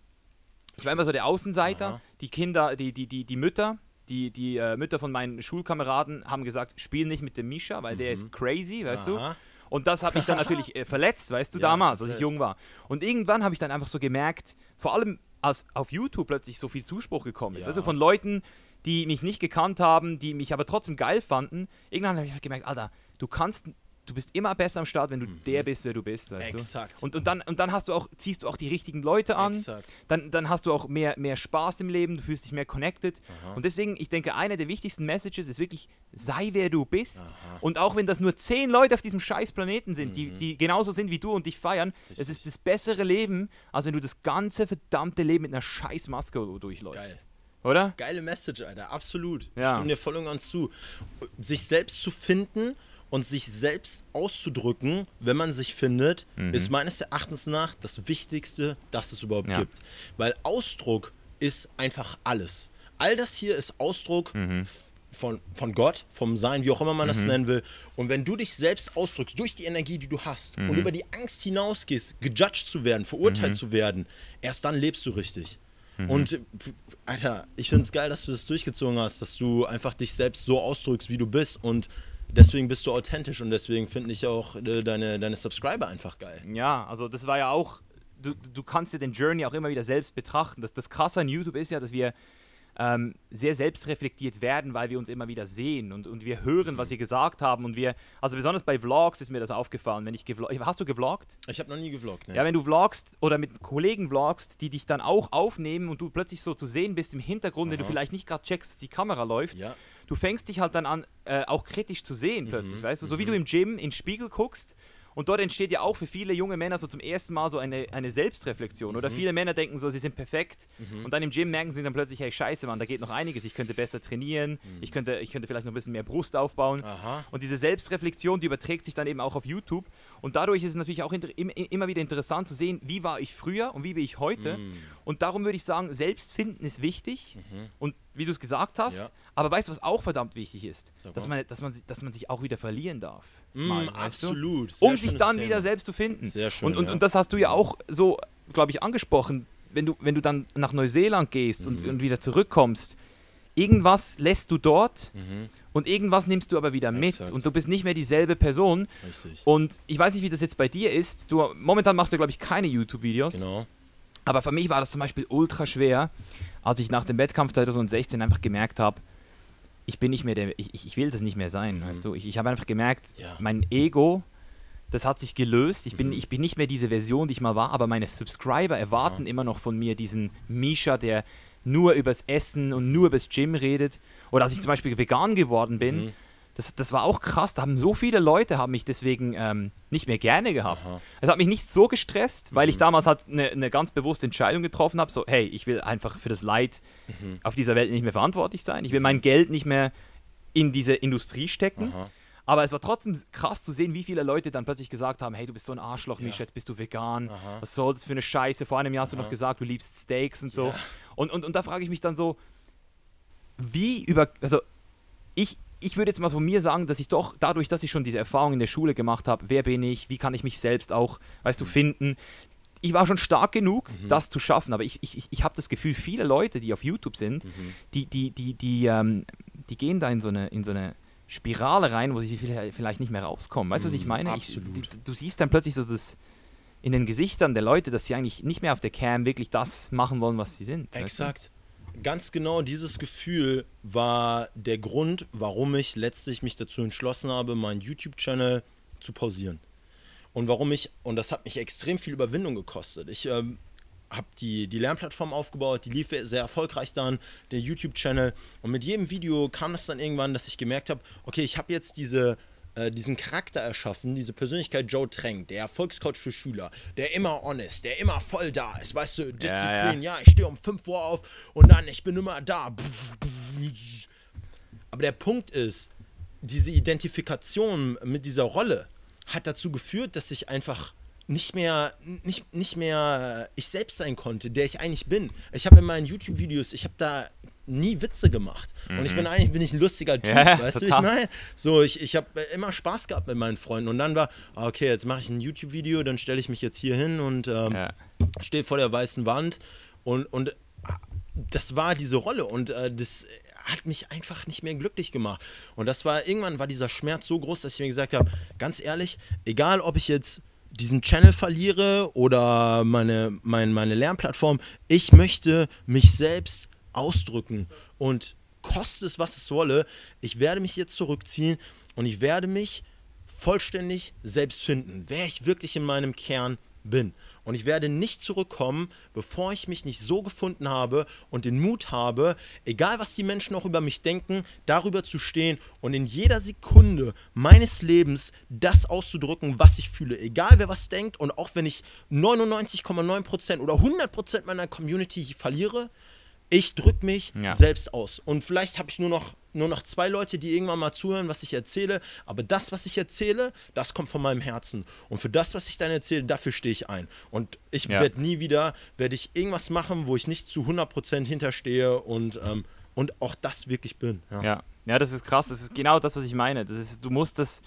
Ich war immer so der Außenseiter. Aha. Die Kinder, die, die, die, die Mütter, die, die äh, Mütter von meinen Schulkameraden haben gesagt, spiel nicht mit dem Misha, weil mhm. der ist crazy, weißt Aha. du? Und das hat mich dann natürlich äh, verletzt, weißt du, ja, damals, als ich jung war. Und irgendwann habe ich dann einfach so gemerkt, vor allem als auf YouTube plötzlich so viel Zuspruch gekommen ist, ja. du, von Leuten, die mich nicht gekannt haben, die mich aber trotzdem geil fanden. Irgendwann habe ich gemerkt, Alter, du kannst du bist immer besser am Start, wenn du mhm. der bist, wer du bist. Weißt Exakt. Du? Und, und, dann, und dann hast du auch, ziehst du auch die richtigen Leute an. Exakt. Dann, dann hast du auch mehr, mehr Spaß im Leben, du fühlst dich mehr connected. Aha. Und deswegen, ich denke, eine der wichtigsten Messages ist wirklich, sei wer du bist. Aha. Und auch wenn das nur zehn Leute auf diesem scheiß Planeten sind, mhm. die, die genauso sind wie du und dich feiern, es ist das bessere Leben, als wenn du das ganze verdammte Leben mit einer scheiß Maske durchläufst. Geil. Oder? Geile Message, Alter, absolut. Ja. Ich stimme dir voll und ganz zu. Sich selbst zu finden und sich selbst auszudrücken, wenn man sich findet, mhm. ist meines Erachtens nach das Wichtigste, das es überhaupt ja. gibt. Weil Ausdruck ist einfach alles. All das hier ist Ausdruck mhm. von, von Gott, vom Sein, wie auch immer man mhm. das nennen will. Und wenn du dich selbst ausdrückst, durch die Energie, die du hast, und mhm. über die Angst hinausgehst, gejudged zu werden, verurteilt mhm. zu werden, erst dann lebst du richtig. Mhm. Und Alter, ich finde es geil, dass du das durchgezogen hast, dass du einfach dich selbst so ausdrückst, wie du bist und deswegen bist du authentisch und deswegen finde ich auch äh, deine, deine Subscriber einfach geil. Ja, also das war ja auch, du, du kannst ja den Journey auch immer wieder selbst betrachten. Das, das Krasse an YouTube ist ja, dass wir ähm, sehr selbstreflektiert werden, weil wir uns immer wieder sehen und, und wir hören, was sie gesagt haben und wir, also besonders bei Vlogs ist mir das aufgefallen, wenn ich hast du gevloggt? Ich habe noch nie gevloggt, ne? Ja, wenn du vlogst oder mit Kollegen vlogst, die dich dann auch aufnehmen und du plötzlich so zu sehen bist im Hintergrund, Aha. wenn du vielleicht nicht gerade checkst, dass die Kamera läuft, ja du fängst dich halt dann an, äh, auch kritisch zu sehen plötzlich, mhm. weißt du? So wie du mhm. im Gym in den Spiegel guckst und dort entsteht ja auch für viele junge Männer so zum ersten Mal so eine, eine Selbstreflexion. Mhm. Oder viele Männer denken so, sie sind perfekt. Mhm. Und dann im Gym merken sie dann plötzlich, hey, scheiße, Mann, da geht noch einiges. Ich könnte besser trainieren. Mhm. Ich, könnte, ich könnte vielleicht noch ein bisschen mehr Brust aufbauen. Aha. Und diese Selbstreflexion, die überträgt sich dann eben auch auf YouTube. Und dadurch ist es natürlich auch immer wieder interessant zu sehen, wie war ich früher und wie bin ich heute. Mhm. Und darum würde ich sagen, Selbstfinden ist wichtig. Mhm. Und wie du es gesagt hast. Ja. Aber weißt du, was auch verdammt wichtig ist? Dass man, dass, man, dass man sich auch wieder verlieren darf. Mm, mal, absolut. Um sich dann Thema. wieder selbst zu finden. Sehr schön. Und, und, ja. und das hast du ja auch so, glaube ich, angesprochen. Wenn du, wenn du dann nach Neuseeland gehst mhm. und, und wieder zurückkommst, irgendwas lässt du dort mhm. und irgendwas nimmst du aber wieder mit Exakt. und du bist nicht mehr dieselbe Person. Richtig. Und ich weiß nicht, wie das jetzt bei dir ist. Du momentan machst du glaube ich keine YouTube-Videos. Genau. Aber für mich war das zum Beispiel ultra schwer, als ich nach dem Wettkampf 2016 einfach gemerkt habe, ich bin nicht mehr der, ich, ich will das nicht mehr sein, mhm. weißt du. Ich, ich habe einfach gemerkt, ja. mein Ego, das hat sich gelöst. Ich bin, mhm. ich bin nicht mehr diese Version, die ich mal war, aber meine Subscriber erwarten ja. immer noch von mir diesen Misha, der nur übers Essen und nur übers Gym redet. Oder als ich zum Beispiel vegan geworden bin, mhm das, das war auch krass. Da haben so viele Leute haben mich deswegen ähm, nicht mehr gerne gehabt. Es hat mich nicht so gestresst, weil mhm. ich damals halt eine ne ganz bewusste Entscheidung getroffen habe. So, hey, ich will einfach für das Leid mhm. auf dieser Welt nicht mehr verantwortlich sein. Ich will mein Geld nicht mehr in diese Industrie stecken. Aha. Aber es war trotzdem krass zu sehen, wie viele Leute dann plötzlich gesagt haben: Hey, du bist so ein Arschloch, ja. Misch, jetzt bist du vegan. Aha. Was soll das für eine Scheiße? Vor einem Jahr hast Aha. du noch gesagt, du liebst Steaks und so. Ja. Und, und, und da frage ich mich dann so, wie über. Also, ich, ich würde jetzt mal von mir sagen, dass ich doch dadurch, dass ich schon diese Erfahrung in der Schule gemacht habe, wer bin ich, wie kann ich mich selbst auch, weißt du, finden. Ich war schon stark genug, mhm. das zu schaffen, aber ich, ich, ich habe das Gefühl, viele Leute, die auf YouTube sind, mhm. die, die, die, die, ähm, die gehen da in so eine, in so eine Spirale rein, wo sie vielleicht nicht mehr rauskommen. Weißt du, was ich mhm, meine? Ich, du siehst dann plötzlich so das in den Gesichtern der Leute, dass sie eigentlich nicht mehr auf der Cam wirklich das machen wollen, was sie sind. Exakt. Weißt du? Ganz genau dieses Gefühl war der Grund, warum ich letztlich mich dazu entschlossen habe, meinen YouTube-Channel zu pausieren. Und warum ich, und das hat mich extrem viel Überwindung gekostet. Ich ähm, habe die, die Lernplattform aufgebaut, die lief sehr erfolgreich dann, der YouTube-Channel. Und mit jedem Video kam es dann irgendwann, dass ich gemerkt habe, okay, ich habe jetzt diese äh, diesen Charakter erschaffen, diese Persönlichkeit Joe Trank, der Erfolgscoach für Schüler, der immer honest, der immer voll da ist, weißt du, Disziplin, ja, ja. ja ich stehe um 5 Uhr auf und dann, ich bin immer da. Aber der Punkt ist, diese Identifikation mit dieser Rolle hat dazu geführt, dass ich einfach nicht mehr, nicht, nicht mehr ich selbst sein konnte, der ich eigentlich bin. Ich habe in meinen YouTube-Videos, ich habe da nie Witze gemacht. Mhm. Und ich bin mhm. eigentlich bin ich ein lustiger Typ, ja, weißt total. du, ich meine? So, ich, ich habe immer Spaß gehabt mit meinen Freunden. Und dann war, ah, okay, jetzt mache ich ein YouTube-Video, dann stelle ich mich jetzt hier hin und ähm, ja. stehe vor der weißen Wand. Und, und ah, das war diese Rolle. Und äh, das hat mich einfach nicht mehr glücklich gemacht. Und das war, irgendwann war dieser Schmerz so groß, dass ich mir gesagt habe, ganz ehrlich, egal ob ich jetzt diesen Channel verliere oder meine, meine, meine Lernplattform, ich möchte mich selbst ausdrücken und koste es, was es wolle, ich werde mich jetzt zurückziehen und ich werde mich vollständig selbst finden, wer ich wirklich in meinem Kern bin. Und ich werde nicht zurückkommen, bevor ich mich nicht so gefunden habe und den Mut habe, egal was die Menschen auch über mich denken, darüber zu stehen und in jeder Sekunde meines Lebens das auszudrücken, was ich fühle. Egal wer was denkt und auch wenn ich 99,9% oder 100% meiner Community verliere, ich drücke mich ja. selbst aus. Und vielleicht habe ich nur noch, nur noch zwei Leute, die irgendwann mal zuhören, was ich erzähle. Aber das, was ich erzähle, das kommt von meinem Herzen. Und für das, was ich dann erzähle, dafür stehe ich ein. Und ich ja. werde nie wieder, werde ich irgendwas machen, wo ich nicht zu 100% hinterstehe und, ähm, und auch das wirklich bin. Ja. ja. ja, das ist krass. Das ist genau das, was ich meine. Das ist, du musst das,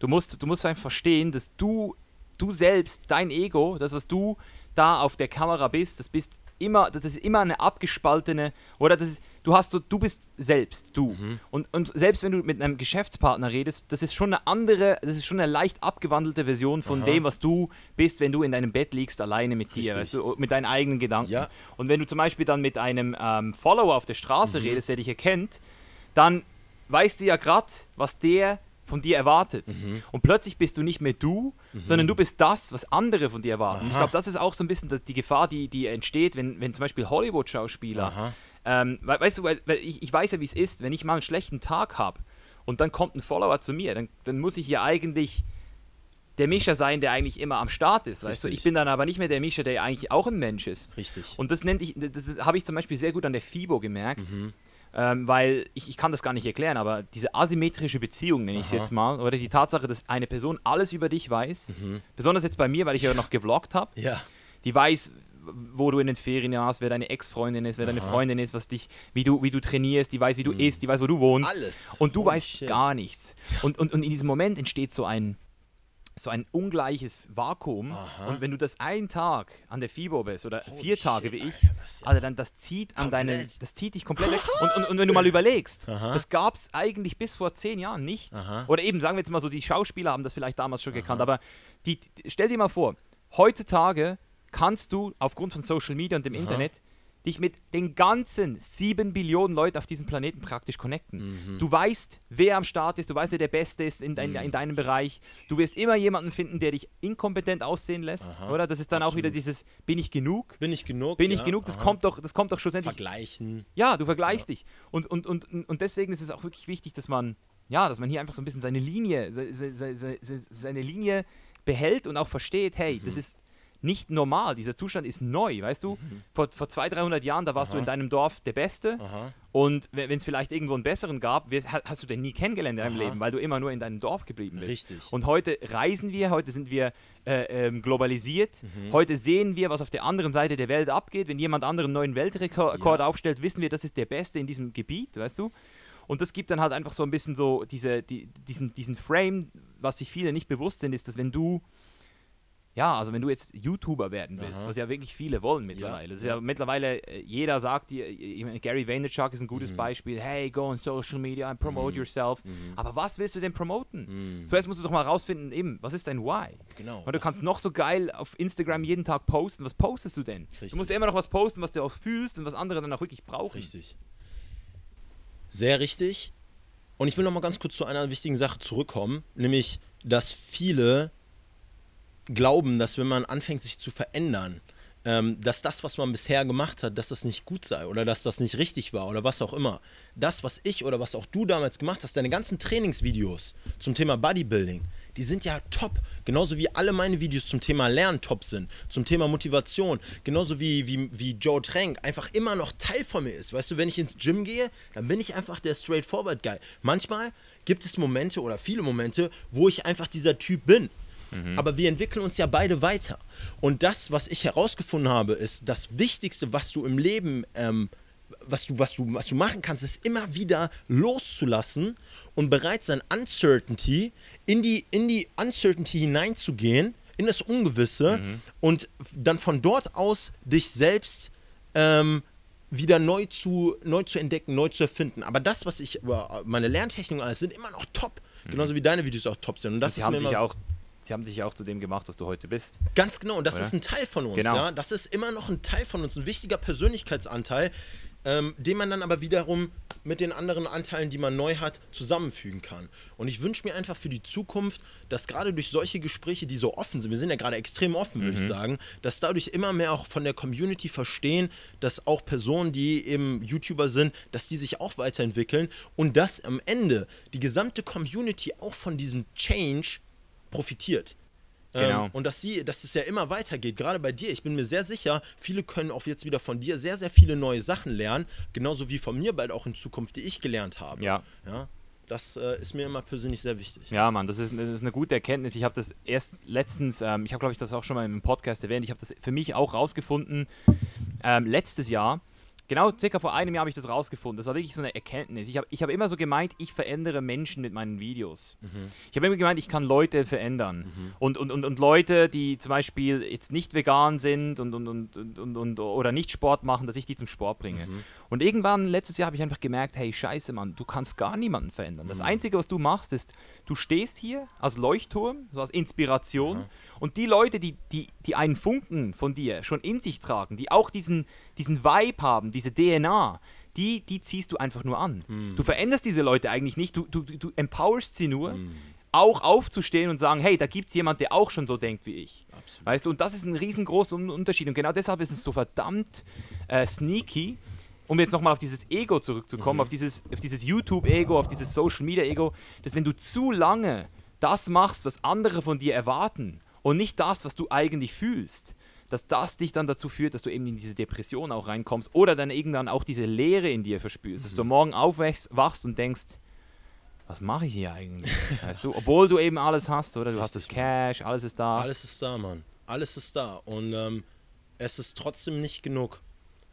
du musst, du musst einfach verstehen, dass du, du selbst, dein Ego, das, was du da auf der Kamera bist, das bist immer, das ist immer eine abgespaltene, oder das ist, du hast so, du bist selbst, du. Mhm. Und, und selbst wenn du mit einem Geschäftspartner redest, das ist schon eine andere, das ist schon eine leicht abgewandelte Version von Aha. dem, was du bist, wenn du in deinem Bett liegst, alleine mit dir, weißt du, mit deinen eigenen Gedanken. Ja. Und wenn du zum Beispiel dann mit einem ähm, Follower auf der Straße mhm. redest, der dich erkennt, dann weißt du ja gerade, was der von dir erwartet. Mhm. Und plötzlich bist du nicht mehr du, mhm. sondern du bist das, was andere von dir erwarten. Aha. Ich glaube, das ist auch so ein bisschen die Gefahr, die, die entsteht, wenn, wenn zum Beispiel Hollywood-Schauspieler, ähm, weißt du, weil, weil ich, ich weiß ja, wie es ist, wenn ich mal einen schlechten Tag habe und dann kommt ein Follower zu mir, dann, dann muss ich ja eigentlich der Mischer sein, der eigentlich immer am Start ist, weißt du? Ich bin dann aber nicht mehr der Mischer, der eigentlich auch ein Mensch ist. Richtig. Und das nennt ich, das habe ich zum Beispiel sehr gut an der FIBO gemerkt. Mhm ähm, weil ich, ich kann das gar nicht erklären, aber diese asymmetrische Beziehung, nenne ich es jetzt mal, oder die Tatsache, dass eine Person alles über dich weiß, mhm. besonders jetzt bei mir, weil ich ja noch gevloggt habe, ja. die weiß, wo du in den Ferien warst, wer deine Ex-Freundin ist, wer Aha. deine Freundin ist, was dich, wie du, wie du trainierst, die weiß, wie du mhm. isst, die weiß, wo du wohnst. Alles. Und du oh, weißt shit. gar nichts. Und, und, und in diesem Moment entsteht so ein, so ein ungleiches Vakuum. Aha. Und wenn du das einen Tag an der FIBO bist oder Holy vier Tage shit, wie ich, Alter, also dann das zieht an deine, das zieht dich komplett weg. Und, und, und wenn du mal überlegst, Aha. das gab es eigentlich bis vor zehn Jahren nicht. Aha. Oder eben, sagen wir jetzt mal so, die Schauspieler haben das vielleicht damals schon gekannt, aber die, stell dir mal vor, heutzutage kannst du aufgrund von Social Media und dem Internet dich mit den ganzen sieben Billionen Leuten auf diesem Planeten praktisch connecten. Mhm. Du weißt, wer am Start ist, du weißt, wer der Beste ist in, dein, mhm. in deinem Bereich. Du wirst immer jemanden finden, der dich inkompetent aussehen lässt, Aha, oder? Das ist dann absolut. auch wieder dieses, bin ich genug? Bin ich genug? Bin ja, ich genug? Das kommt, doch, das kommt doch schlussendlich. Vergleichen. Ja, du vergleichst ja. dich. Und, und, und, und deswegen ist es auch wirklich wichtig, dass man, ja, dass man hier einfach so ein bisschen seine Linie, seine, seine, seine Linie behält und auch versteht, hey, mhm. das ist nicht normal. Dieser Zustand ist neu, weißt du? Mhm. Vor, vor 200, 300 Jahren, da warst Aha. du in deinem Dorf der Beste. Aha. Und wenn es vielleicht irgendwo einen besseren gab, hast du den nie kennengelernt in deinem Aha. Leben, weil du immer nur in deinem Dorf geblieben bist. Richtig. Und heute reisen wir, heute sind wir äh, ähm, globalisiert. Mhm. Heute sehen wir, was auf der anderen Seite der Welt abgeht. Wenn jemand anderen einen neuen Weltrekord ja. aufstellt, wissen wir, das ist der Beste in diesem Gebiet, weißt du? Und das gibt dann halt einfach so ein bisschen so diese, die, diesen, diesen Frame, was sich viele nicht bewusst sind, ist, dass wenn du ja, also wenn du jetzt YouTuber werden willst, Aha. was ja wirklich viele wollen mittlerweile. Ja, das ist ja, mittlerweile, äh, jeder sagt dir, Gary Vaynerchuk ist ein gutes mhm. Beispiel, hey, go on Social Media and promote mhm. yourself. Mhm. Aber was willst du denn promoten? Mhm. Zuerst musst du doch mal rausfinden, eben, was ist dein Why? Genau. Weil du kannst noch so geil auf Instagram jeden Tag posten. Was postest du denn? Richtig. Du musst ja immer noch was posten, was du auch fühlst und was andere dann auch wirklich brauchen. Richtig. Sehr richtig. Und ich will noch mal ganz kurz zu einer wichtigen Sache zurückkommen, nämlich, dass viele glauben, dass wenn man anfängt, sich zu verändern, ähm, dass das, was man bisher gemacht hat, dass das nicht gut sei oder dass das nicht richtig war oder was auch immer. Das, was ich oder was auch du damals gemacht hast, deine ganzen Trainingsvideos zum Thema Bodybuilding, die sind ja top. Genauso wie alle meine Videos zum Thema Lernen top sind, zum Thema Motivation. Genauso wie, wie, wie Joe Trank einfach immer noch Teil von mir ist. Weißt du, wenn ich ins Gym gehe, dann bin ich einfach der straightforward Guy. Manchmal gibt es Momente oder viele Momente, wo ich einfach dieser Typ bin. Mhm. Aber wir entwickeln uns ja beide weiter. Und das, was ich herausgefunden habe, ist, das Wichtigste, was du im Leben ähm, was du, was, du, was du machen kannst, ist immer wieder loszulassen und bereit sein, Uncertainty, in die, in die Uncertainty hineinzugehen, in das Ungewisse mhm. und dann von dort aus dich selbst ähm, wieder neu zu, neu zu entdecken, neu zu erfinden. Aber das, was ich, meine Lerntechniken alles sind immer noch top. Mhm. Genauso wie deine Videos auch top sind. Und das und sie haben sich auch sie haben sich auch zu dem gemacht, was du heute bist. Ganz genau, und das Oder? ist ein Teil von uns, genau. ja. Das ist immer noch ein Teil von uns, ein wichtiger Persönlichkeitsanteil, ähm, den man dann aber wiederum mit den anderen Anteilen, die man neu hat, zusammenfügen kann. Und ich wünsche mir einfach für die Zukunft, dass gerade durch solche Gespräche, die so offen sind, wir sind ja gerade extrem offen, würde mhm. ich sagen, dass dadurch immer mehr auch von der Community verstehen, dass auch Personen, die eben YouTuber sind, dass die sich auch weiterentwickeln und dass am Ende die gesamte Community auch von diesem Change profitiert. Genau. Ähm, und dass sie, dass es ja immer weitergeht, gerade bei dir. Ich bin mir sehr sicher, viele können auch jetzt wieder von dir sehr, sehr viele neue Sachen lernen, genauso wie von mir bald auch in Zukunft, die ich gelernt habe. Ja. ja? Das äh, ist mir immer persönlich sehr wichtig. Ja, Mann, das ist, das ist eine gute Erkenntnis. Ich habe das erst letztens, ähm, ich habe glaube ich das auch schon mal im Podcast erwähnt, ich habe das für mich auch rausgefunden, ähm, letztes Jahr Genau, circa vor einem Jahr habe ich das rausgefunden. Das war wirklich so eine Erkenntnis. Ich habe ich hab immer so gemeint, ich verändere Menschen mit meinen Videos. Mhm. Ich habe immer gemeint, ich kann Leute verändern. Mhm. Und, und, und, und Leute, die zum Beispiel jetzt nicht vegan sind und, und, und, und, und, oder nicht Sport machen, dass ich die zum Sport bringe. Mhm. Und irgendwann, letztes Jahr, habe ich einfach gemerkt, hey, scheiße, Mann, du kannst gar niemanden verändern. Das mhm. Einzige, was du machst, ist, du stehst hier als Leuchtturm, so als Inspiration. Und die Leute, die, die, die einen Funken von dir schon in sich tragen, die auch diesen, diesen Vibe haben, diese DNA, die, die ziehst du einfach nur an. Mhm. Du veränderst diese Leute eigentlich nicht, du, du, du empowerst sie nur, mhm. auch aufzustehen und sagen, hey, da gibt es jemand, der auch schon so denkt wie ich. Absolut. Weißt du, und das ist ein riesengroßer Unterschied. Und genau deshalb ist es so verdammt äh, sneaky, um jetzt nochmal auf dieses Ego zurückzukommen, mhm. auf dieses, auf dieses YouTube-Ego, auf dieses Social-Media-Ego, dass wenn du zu lange das machst, was andere von dir erwarten und nicht das, was du eigentlich fühlst, dass das dich dann dazu führt, dass du eben in diese Depression auch reinkommst oder dann irgendwann auch diese Leere in dir verspürst, mhm. dass du morgen aufwachst wachst und denkst, was mache ich hier eigentlich? weißt du? Obwohl du eben alles hast, oder? Du Richtig, hast das Cash, alles ist da. Alles ist da, Mann. Alles ist da. Und ähm, es ist trotzdem nicht genug.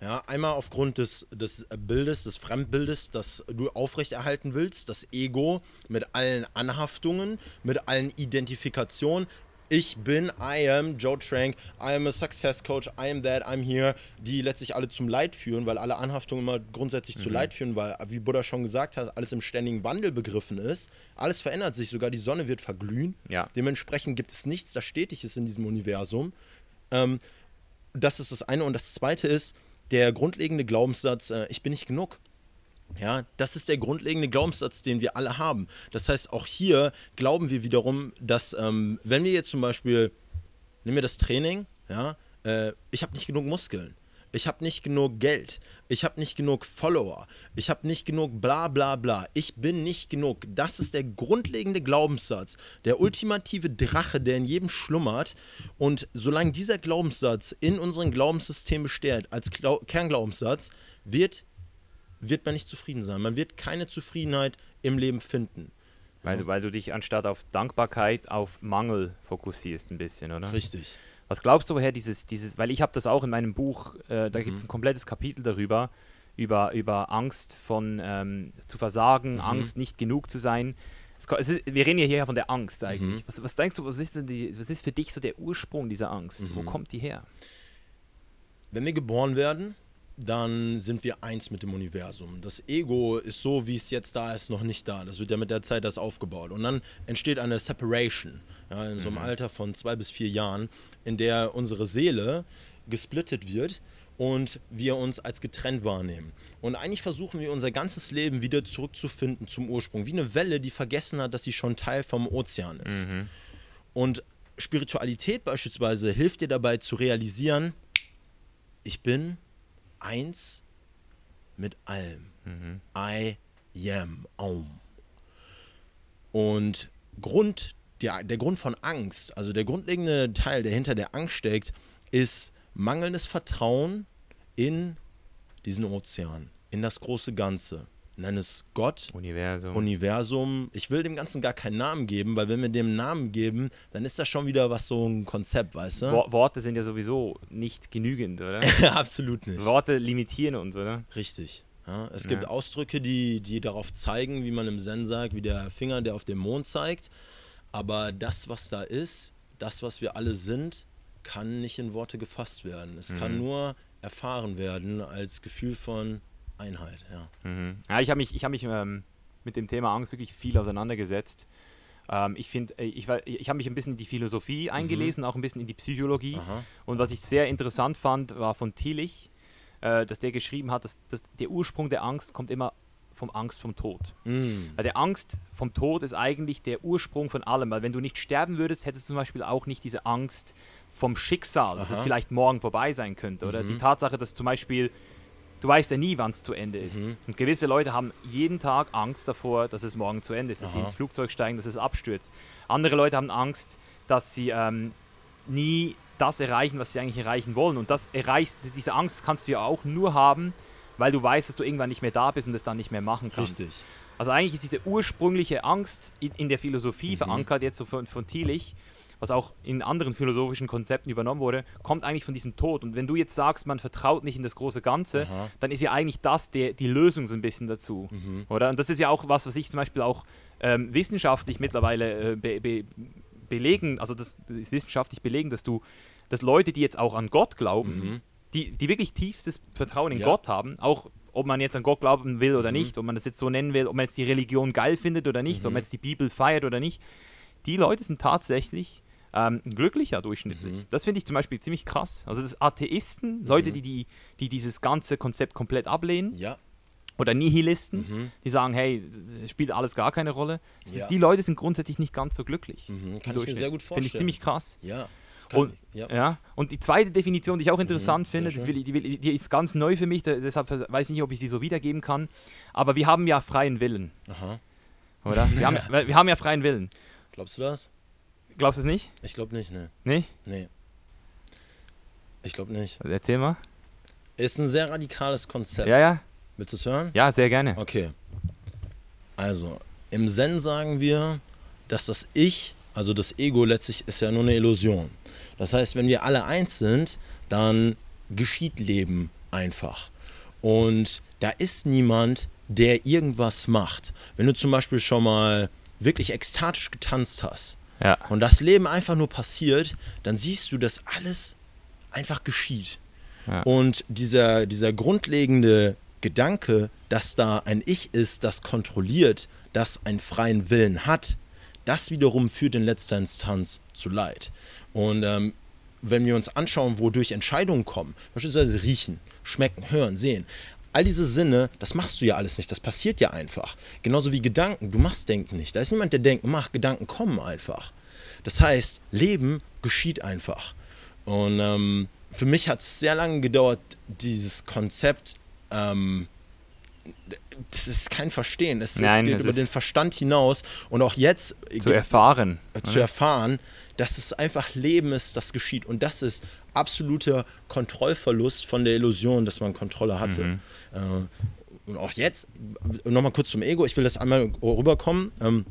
Ja, einmal aufgrund des, des Bildes, des Fremdbildes, das du aufrechterhalten willst, das Ego mit allen Anhaftungen, mit allen Identifikationen, ich bin, I am Joe Trank, I am a Success Coach, I am that, I'm here, die letztlich alle zum Leid führen, weil alle Anhaftungen immer grundsätzlich mhm. zu Leid führen, weil, wie Buddha schon gesagt hat, alles im ständigen Wandel begriffen ist. Alles verändert sich, sogar die Sonne wird verglühen. Ja. Dementsprechend gibt es nichts, das stetig ist in diesem Universum. Ähm, das ist das eine. Und das zweite ist der grundlegende Glaubenssatz, äh, ich bin nicht genug. Ja, das ist der grundlegende Glaubenssatz, den wir alle haben. Das heißt, auch hier glauben wir wiederum, dass ähm, wenn wir jetzt zum Beispiel, nehmen wir das Training, ja, äh, ich habe nicht genug Muskeln, ich habe nicht genug Geld, ich habe nicht genug Follower, ich habe nicht genug bla bla bla, ich bin nicht genug. Das ist der grundlegende Glaubenssatz, der ultimative Drache, der in jedem schlummert. Und solange dieser Glaubenssatz in unserem Glaubenssystem besteht, als Glau Kernglaubenssatz, wird wird man nicht zufrieden sein. Man wird keine Zufriedenheit im Leben finden. Weil, du, weil du dich anstatt auf Dankbarkeit auf Mangel fokussierst ein bisschen, oder? Richtig. Was glaubst du, woher dieses, dieses, weil ich habe das auch in meinem Buch, äh, da gibt es mhm. ein komplettes Kapitel darüber, über, über Angst von ähm, zu versagen, mhm. Angst nicht genug zu sein. Es, ist, wir reden ja hier von der Angst eigentlich. Mhm. Was, was, denkst du, was ist, denn die, was ist für dich so der Ursprung dieser Angst? Wo mhm. kommt die her? Wenn wir geboren werden, dann sind wir eins mit dem Universum. Das Ego ist so, wie es jetzt da ist, noch nicht da. Das wird ja mit der Zeit erst aufgebaut. Und dann entsteht eine Separation, ja, in so einem mhm. Alter von zwei bis vier Jahren, in der unsere Seele gesplittet wird und wir uns als getrennt wahrnehmen. Und eigentlich versuchen wir unser ganzes Leben wieder zurückzufinden zum Ursprung. Wie eine Welle, die vergessen hat, dass sie schon Teil vom Ozean ist. Mhm. Und Spiritualität beispielsweise hilft dir dabei zu realisieren, ich bin eins mit allem. Mhm. I am Om. Und Grund die, der Grund von Angst, also der grundlegende Teil, der hinter der Angst steckt, ist mangelndes Vertrauen in diesen Ozean, in das große Ganze. Nenn es Gott, Universum. Universum. Ich will dem Ganzen gar keinen Namen geben, weil wenn wir dem einen Namen geben, dann ist das schon wieder was so ein Konzept, weißt du? Wo Worte sind ja sowieso nicht genügend, oder? Absolut nicht. Worte limitieren uns, oder? Richtig. Ja, es gibt Ja. Ausdrücke, die, die darauf zeigen, wie man im Zen sagt, wie der Finger, der auf den Mond zeigt. Aber das, was da ist, das, was wir alle sind, kann nicht in Worte gefasst werden. Es kann nur erfahren werden als Gefühl von Einheit. Ja. Mhm. Ja, ich habe mich, ich hab mich ähm, mit dem Thema Angst wirklich viel auseinandergesetzt. Ähm, ich finde, ich, war- ich habe mich ein bisschen in die Philosophie eingelesen, auch ein bisschen in die Psychologie. Aha. Und was ich sehr interessant fand, war von Tillich, äh, dass der geschrieben hat, dass, dass der Ursprung der Angst kommt immer vom Angst vom Tod. Mm. Weil der Angst vom Tod ist eigentlich der Ursprung von allem. Weil wenn du nicht sterben würdest, hättest du zum Beispiel auch nicht diese Angst vom Schicksal, dass es Aha. vielleicht morgen vorbei sein könnte. Oder die Tatsache, dass zum Beispiel, du weißt ja nie, wann es zu Ende ist. Und gewisse Leute haben jeden Tag Angst davor, dass es morgen zu Ende ist, dass sie Aha. ins Flugzeug steigen, dass es abstürzt. Andere Leute haben Angst, dass sie ähm, nie das erreichen, was sie eigentlich erreichen wollen. Und das erreichst, diese Angst kannst du ja auch nur haben, weil du weißt, dass du irgendwann nicht mehr da bist und es dann nicht mehr machen kannst. Richtig. Also eigentlich ist diese ursprüngliche Angst in, in der Mhm. Philosophie verankert, jetzt so von, von Tillich, was auch in anderen philosophischen Konzepten übernommen wurde, kommt eigentlich von diesem Tod. Und wenn du jetzt sagst, man vertraut nicht in das große Ganze, Aha. dann ist ja eigentlich das der, die Lösung so ein bisschen dazu. Mhm. Oder? Und das ist ja auch was, was ich zum Beispiel auch ähm, wissenschaftlich mittlerweile äh, be, be, belegen, also das ist wissenschaftlich belegen, dass du, dass Leute, die jetzt auch an Gott glauben, die, die wirklich tiefstes Vertrauen in Ja. Gott haben, auch ob man jetzt an Gott glauben will oder nicht, ob man das jetzt so nennen will, ob man jetzt die Religion geil findet oder nicht, ob man jetzt die Bibel feiert oder nicht, die Leute sind tatsächlich ähm, glücklicher durchschnittlich. Das finde ich zum Beispiel ziemlich krass. Also das Atheisten, Leute, die, die, die dieses ganze Konzept komplett ablehnen, Ja. oder Nihilisten, die sagen, hey, es spielt alles gar keine Rolle. Ja. Die Leute sind grundsätzlich nicht ganz so glücklich. Mhm, kann ich mir sehr gut Finde ich vorstellen. ziemlich krass. Ja. Und, ja. ja. und die zweite Definition, die ich auch interessant sehr finde, will, die, will, die ist ganz neu für mich, deshalb weiß ich nicht, ob ich sie so wiedergeben kann. Aber wir haben ja freien Willen, Aha. oder? Wir haben, wir haben ja freien Willen. Glaubst du das? Glaubst du es nicht? Ich glaube nicht, ne. Nee? Nee. Ich glaube nicht. Also erzähl mal. Ist ein sehr radikales Konzept. Ja, ja. Willst du es hören? Ja, sehr gerne. Okay. Also, im Zen sagen wir, dass das Ich, also das Ego letztlich ist ja nur eine Illusion. Das heißt, wenn wir alle eins sind, dann geschieht Leben einfach. Und da ist niemand, der irgendwas macht. Wenn du zum Beispiel schon mal wirklich ekstatisch getanzt hast Ja. und das Leben einfach nur passiert, dann siehst du, dass alles einfach geschieht. Ja. Und dieser, dieser grundlegende Gedanke, dass da ein Ich ist, das kontrolliert, das einen freien Willen hat, das wiederum führt in letzter Instanz zu Leid. Und ähm, wenn wir uns anschauen, wodurch Entscheidungen kommen, beispielsweise riechen, schmecken, hören, sehen, all diese Sinne, das machst du ja alles nicht, das passiert ja einfach. Genauso wie Gedanken, du machst Denken nicht. Da ist niemand, der Denken macht, Gedanken kommen einfach. Das heißt, Leben geschieht einfach. Und ähm, für mich hat es sehr lange gedauert, dieses Konzept, ähm, das ist kein Verstehen, es, Nein, geht über den Verstand hinaus. Und auch jetzt Zu erfahren. äh, zu erfahren, dass es einfach Leben ist, das geschieht. Und das ist absoluter Kontrollverlust von der Illusion, dass man Kontrolle hatte. Äh, und auch jetzt, nochmal kurz zum Ego, ich will das einmal rüberkommen, ähm,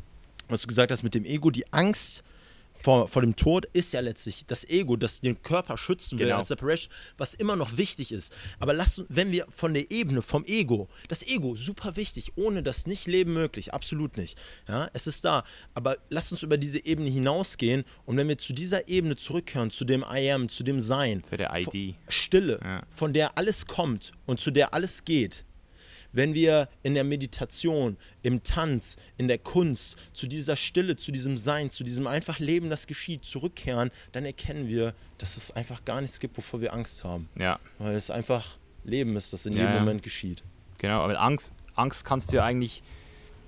was du gesagt hast mit dem Ego, die Angst vor, vor dem Tod ist ja letztlich das Ego, das den Körper schützen will Genau. als Separation, was immer noch wichtig ist. Aber lasst wenn wir von der Ebene, vom Ego, das Ego, super wichtig, ohne das nicht Leben möglich, absolut nicht. Ja, es ist da. Aber lasst uns über diese Ebene hinausgehen und wenn wir zu dieser Ebene zurückkehren, zu dem I am, zu dem Sein, Zu der ID. Stille, Ja. von der alles kommt und zu der alles geht. Wenn wir in der Meditation, im Tanz, in der Kunst zu dieser Stille, zu diesem Sein, zu diesem einfach Leben, das geschieht, zurückkehren, dann erkennen wir, dass es einfach gar nichts gibt, wovor wir Angst haben. Ja. Weil es einfach Leben ist, das in Ja, jedem ja. Moment geschieht. Genau, aber Angst, Angst kannst du ja eigentlich,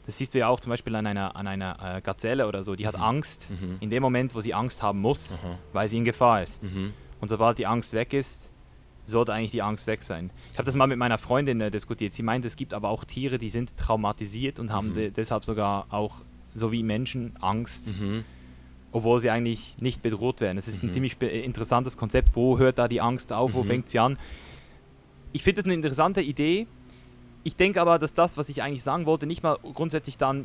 das siehst du ja auch zum Beispiel an einer, an einer äh, Gazelle oder so, die hat Angst in dem Moment, wo sie Angst haben muss, Aha. weil sie in Gefahr ist. Mhm. Und sobald die Angst weg ist, sollte eigentlich die Angst weg sein. Ich habe das mal mit meiner Freundin äh, diskutiert. Sie meint, es gibt aber auch Tiere, die sind traumatisiert und haben de deshalb sogar auch, so wie Menschen, Angst. Mhm. obwohl sie eigentlich nicht bedroht werden. Es ist ein ziemlich interessantes Konzept. Wo hört da die Angst auf? Wo fängt sie an? Ich finde das eine interessante Idee. Ich denke aber, dass das, was ich eigentlich sagen wollte, nicht mal grundsätzlich dann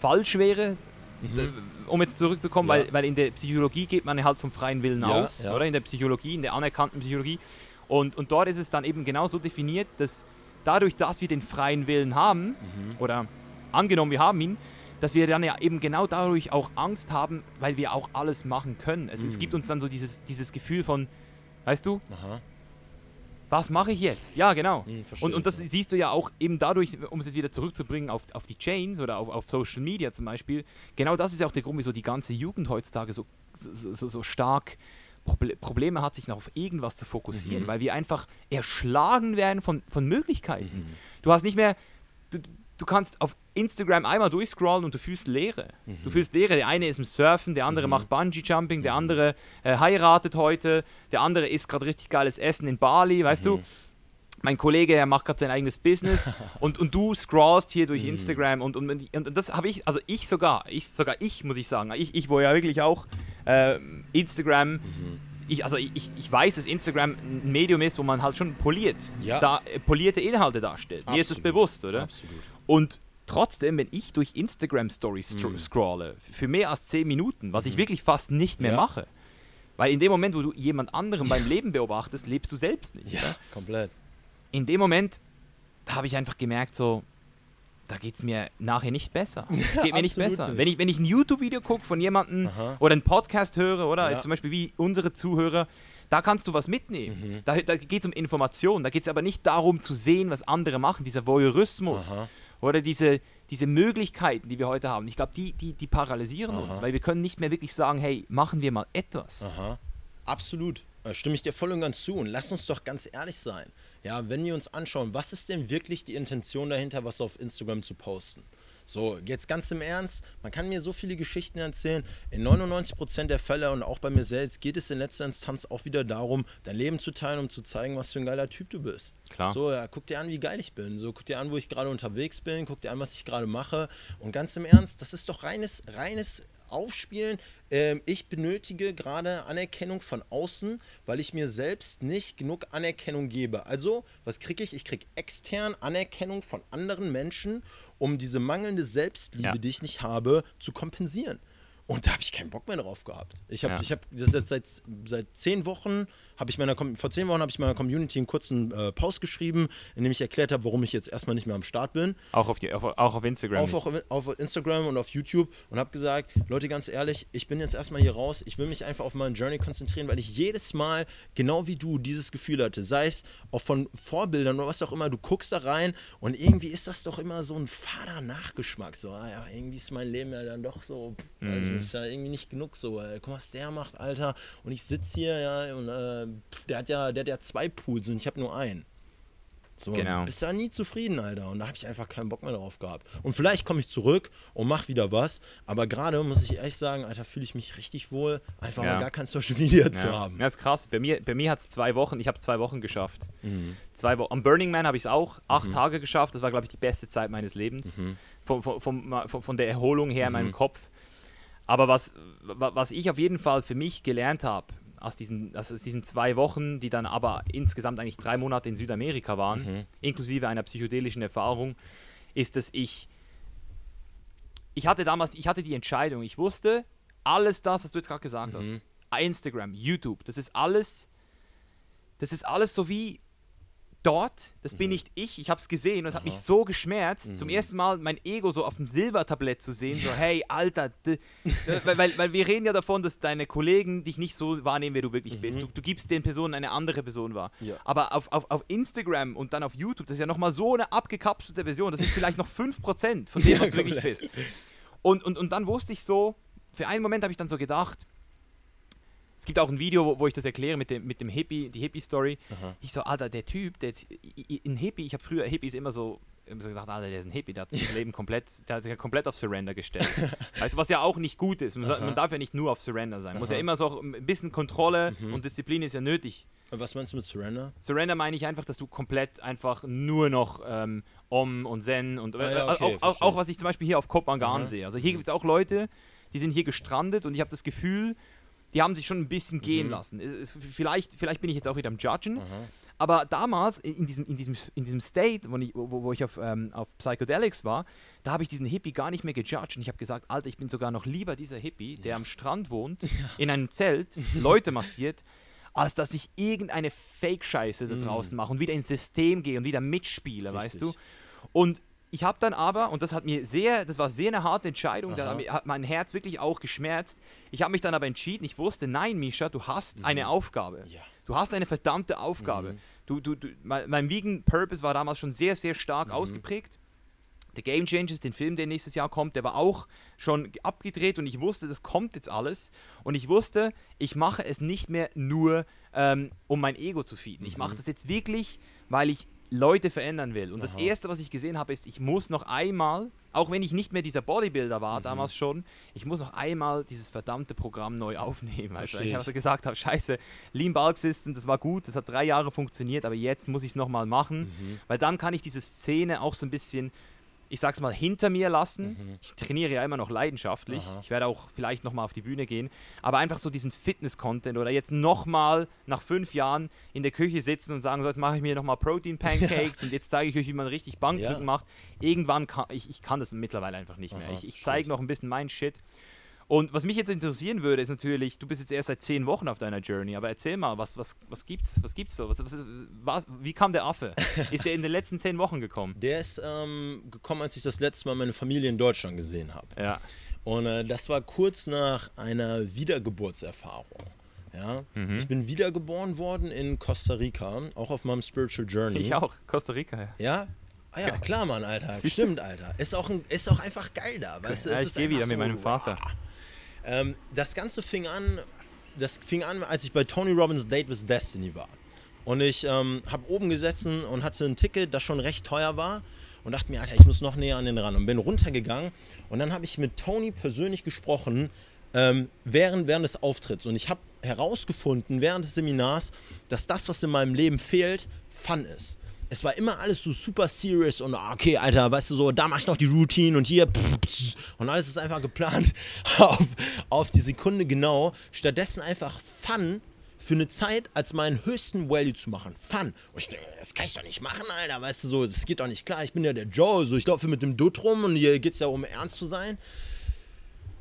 falsch wäre, mhm. um jetzt zurückzukommen, ja. weil, weil in der Psychologie geht man halt vom freien Willen ja, aus, ja. oder? In der Psychologie, in der anerkannten Psychologie. Und, und dort ist es dann eben genau so definiert, dass dadurch, dass wir den freien Willen haben, mhm. oder angenommen, wir haben ihn, dass wir dann ja eben genau dadurch auch Angst haben, weil wir auch alles machen können. Es, mhm. es gibt uns dann so dieses, dieses Gefühl von, weißt du, Aha was mache ich jetzt? Ja, genau. Hm, und, und das siehst du ja auch eben dadurch, um es jetzt wieder zurückzubringen auf, auf die Chains oder auf, auf Social Media zum Beispiel, genau das ist ja auch der Grund, wieso die ganze Jugend heutzutage so, so, so, so stark Probleme hat, sich noch auf irgendwas zu fokussieren, mhm. weil wir einfach erschlagen werden von, von Möglichkeiten. Mhm. Du hast nicht mehr, du, du kannst auf Instagram einmal durchscrollen und du fühlst Leere. Mhm. Du fühlst Leere. Der eine ist im Surfen, der andere mhm. macht Bungee-Jumping, der mhm. andere äh, heiratet heute, der andere isst gerade richtig geiles Essen in Bali, weißt du? Mhm. Mein Kollege, der macht gerade sein eigenes Business und, und du scrollst hier durch mhm. Instagram und, und, und das habe ich, also ich sogar, ich sogar ich, muss ich sagen, ich, ich wo ja wirklich auch äh, Instagram mhm ich, also ich, ich weiß, dass Instagram ein Medium ist, wo man halt schon poliert, ja. da, äh, polierte Inhalte darstellt. Absolut. Mir ist das bewusst, oder? Absolut. Und trotzdem, wenn ich durch Instagram Stories mhm. scrolle, für mehr als 10 Minuten, was ich mhm. wirklich fast nicht mehr ja. mache, weil in dem Moment, wo du jemand anderen beim Leben beobachtest, lebst du selbst nicht. Ja, oder? komplett. In dem Moment habe ich einfach gemerkt, so, da geht es mir nachher nicht besser. Es geht mir nicht besser. Nicht. Wenn, ich, wenn ich ein YouTube-Video gucke von jemandem Aha. oder einen Podcast höre, oder ja. zum Beispiel wie unsere Zuhörer, da kannst du was mitnehmen. Mhm. Da, da geht es um Informationen. Da geht es aber nicht darum zu sehen, was andere machen, dieser Voyeurismus Aha. oder diese, diese Möglichkeiten, die wir heute haben. Ich glaube, die, die, die paralysieren Aha. uns, weil wir können nicht mehr wirklich sagen, hey, machen wir mal etwas. Absolut. Da stimme ich dir voll und ganz zu. Und lass uns doch ganz ehrlich sein. Ja, wenn wir uns anschauen, was ist denn wirklich die Intention dahinter, was auf Instagram zu posten? So, jetzt ganz im Ernst, man kann mir so viele Geschichten erzählen. In 99% der Fälle und auch bei mir selbst geht es in letzter Instanz auch wieder darum, dein Leben zu teilen, um zu zeigen, was für ein geiler Typ du bist. Klar. So, ja, guck dir an, wie geil ich bin. So, guck dir an, wo ich gerade unterwegs bin, guck dir an, was ich gerade mache. Und ganz im Ernst, das ist doch reines, reines Aufspielen. Ähm, ich benötige gerade Anerkennung von außen, weil ich mir selbst nicht genug Anerkennung gebe. Also, was kriege ich? Ich kriege extern Anerkennung von anderen Menschen, um diese mangelnde Selbstliebe, ja. die ich nicht habe, zu kompensieren. Und da habe ich keinen Bock mehr drauf gehabt. Ich habe ja. hab das jetzt seit, seit zehn Wochen habe ich meiner vor zehn Wochen habe ich meiner Community einen kurzen äh, Post geschrieben, in dem ich erklärt habe, warum ich jetzt erstmal nicht mehr am Start bin. Auch auf, die, auf, auch auf Instagram. Auf, auf, auf, Instagram und auf YouTube und habe gesagt, Leute, ganz ehrlich, ich bin jetzt erstmal hier raus. Ich will mich einfach auf meinen Journey konzentrieren, weil ich jedes Mal, genau wie du, dieses Gefühl hatte. Sei es auch von Vorbildern oder was auch immer, du guckst da rein und irgendwie ist das doch immer so ein fader Nachgeschmack. So, ah ja, irgendwie ist mein Leben ja dann doch so, pff, mhm. also ist ja irgendwie nicht genug so. Guck mal, was der macht, Alter. Und ich sitze hier, ja, und äh, der hat ja, der hat ja zwei Pools und ich habe nur einen. So, genau. bist da nie zufrieden, Alter. Und da habe ich einfach keinen Bock mehr drauf gehabt. Und vielleicht komme ich zurück und mache wieder was. Aber gerade muss ich ehrlich sagen, Alter, fühle ich mich richtig wohl, einfach ja. mal gar kein Social Media ja. zu haben. Ja, ist krass. Bei mir, bei mir hat es zwei Wochen, ich habe es zwei Wochen geschafft. Mhm. Zwei Wochen. Am Burning Man habe ich es auch acht mhm. Tage geschafft. Das war, glaube ich, die beste Zeit meines Lebens. Mhm. Von, von, von, von, der Erholung her in meinem mhm. Kopf. Aber was, was ich auf jeden Fall für mich gelernt habe, aus diesen, aus diesen zwei Wochen, die dann aber insgesamt eigentlich drei Monate in Südamerika waren, mhm. inklusive einer psychedelischen Erfahrung, ist, dass ich, ich hatte damals, ich hatte die Entscheidung, ich wusste, alles das, was du jetzt gerade gesagt mhm. hast, Instagram, YouTube, das ist alles, das ist alles so wie dort, das mhm. bin nicht ich, ich habe es gesehen und es hat mich so geschmerzt, mhm. zum ersten Mal mein Ego so auf dem Silbertablett zu sehen, so hey, Alter, weil, weil, weil, wir reden ja davon, dass deine Kollegen dich nicht so wahrnehmen, wie du wirklich mhm. bist. Du, du, gibst den Personen eine andere Person wahr. Ja. Aber auf, auf, auf Instagram und dann auf YouTube, das ist ja nochmal so eine abgekapselte Version, das ist vielleicht noch 5% von dem, was du wirklich bist. Und, und, und dann wusste ich so, für einen Moment habe ich dann so gedacht, gibt auch ein Video, wo, wo, ich das erkläre mit dem, mit dem Hippie, die Hippie-Story. Ich so, Alter, der Typ, der jetzt, ein Hippie, ich habe früher Hippies immer so, immer so gesagt, Alter, der ist ein Hippie, der hat sein Leben komplett, der hat sich ja komplett auf Surrender gestellt. weißt du, was ja auch nicht gut ist. Man, man, darf ja nicht nur auf Surrender sein. Man muss ja immer so ein bisschen Kontrolle mhm. und Disziplin ist ja nötig. Was meinst du mit Surrender? Surrender meine ich einfach, dass du komplett einfach nur noch ähm, Om und Zen und ah, ja, okay, auch, auch, auch, was ich zum Beispiel hier auf Kopangan sehe. Also hier mhm. gibt es auch Leute, die sind hier gestrandet und ich habe das Gefühl, die haben sich schon ein bisschen gehen Mhm. lassen. Es, vielleicht, vielleicht bin ich jetzt auch wieder am Judgen, Aha. aber damals in diesem, in diesem, in diesem State, wo ich, wo, wo ich auf, ähm, auf Psychedelics war, da habe ich diesen Hippie gar nicht mehr gejudged und ich habe gesagt, Alter, ich bin sogar noch lieber dieser Hippie, der am Strand wohnt, in einem Zelt, Leute massiert, als dass ich irgendeine Fake-Scheiße da draußen mache und wieder ins System gehe und wieder mitspiele, weißt du? Richtig. Und ich habe dann aber, und das hat mir sehr, das war sehr eine harte Entscheidung, da hat mein Herz wirklich auch geschmerzt. Ich habe mich dann aber entschieden, ich wusste, nein, Misha, du hast eine Aufgabe. Mhm. Ja. Du hast eine verdammte Aufgabe. Mhm. Du, du, du, mein, mein Vegan Purpose war damals schon sehr, sehr stark Mhm. ausgeprägt. The Game Changers, den Film, der nächstes Jahr kommt, der war auch schon abgedreht und ich wusste, das kommt jetzt alles. Und ich wusste, ich mache es nicht mehr nur, ähm, um mein Ego zu feeden. Ich Mhm. mache das jetzt wirklich, weil ich Leute verändern will. Und das Aha. Erste, was ich gesehen habe, ist, ich muss noch einmal, auch wenn ich nicht mehr dieser Bodybuilder Mhm. war damals schon, ich muss noch einmal dieses verdammte Programm neu aufnehmen. Also Versteh ich habe ich. so gesagt habe, scheiße, Lean Bulk System, das war gut, das hat drei Jahre funktioniert, aber jetzt muss ich es nochmal machen, Mhm. weil dann kann ich diese Szene auch so ein bisschen, ich sag's mal, hinter mir lassen. Mhm. Ich trainiere ja immer noch leidenschaftlich. Aha. Ich werde auch vielleicht nochmal auf die Bühne gehen, aber einfach so diesen Fitness-Content oder jetzt nochmal nach fünf Jahren in der Küche sitzen und sagen, so jetzt mache ich mir nochmal Protein-Pancakes und jetzt zeige ich euch, wie man richtig Bankdrücken Ja. macht. Irgendwann kann ich, ich kann das mittlerweile einfach nicht mehr. Aha, ich ich zeige noch ein bisschen meinen Shit. Und was mich jetzt interessieren würde, ist natürlich, du bist jetzt erst seit zehn Wochen auf deiner Journey, aber erzähl mal, was, was, was gibt's, was gibt's so? Was, was, was, wie kam der Affe? Ist der in den letzten zehn Wochen gekommen? Der ist ähm, gekommen, als ich das letzte Mal meine Familie in Deutschland gesehen habe. Ja. Und äh, das war kurz nach einer Wiedergeburtserfahrung. Ja? Mhm. Ich bin wiedergeboren worden in Costa Rica, auch auf meinem Spiritual Journey. Ich auch, Costa Rica, ja. Ja? Ah ja, klar, Mann, Alter. Stimmt, Alter. Ist auch, ein, ist auch einfach geil da, weißt du? ja ich gehe wieder einfach mit so, meinem Vater. Ähm, das Ganze fing an, das fing an, als ich bei Tony Robbins Date with Destiny war. Und ich ähm, habe oben gesessen und hatte ein Ticket, das schon recht teuer war. Und dachte mir, Alter, ich muss noch näher an den ran. Und bin runtergegangen. Und dann habe ich mit Tony persönlich gesprochen, ähm, während, während des Auftritts. Und ich habe herausgefunden, während des Seminars, dass das, was in meinem Leben fehlt, Fun ist. Es war immer alles so super serious und ah, okay, Alter, weißt du so, da mach ich noch die Routine und hier und alles ist einfach geplant auf, auf die Sekunde genau. Stattdessen einfach Fun für eine Zeit als meinen höchsten Value zu machen. Fun. Und ich denke, das kann ich doch nicht machen, Alter, weißt du so, das geht doch nicht klar. Ich bin ja der Joe, so ich laufe mit dem Dutt rum und hier geht es ja um ernst zu sein.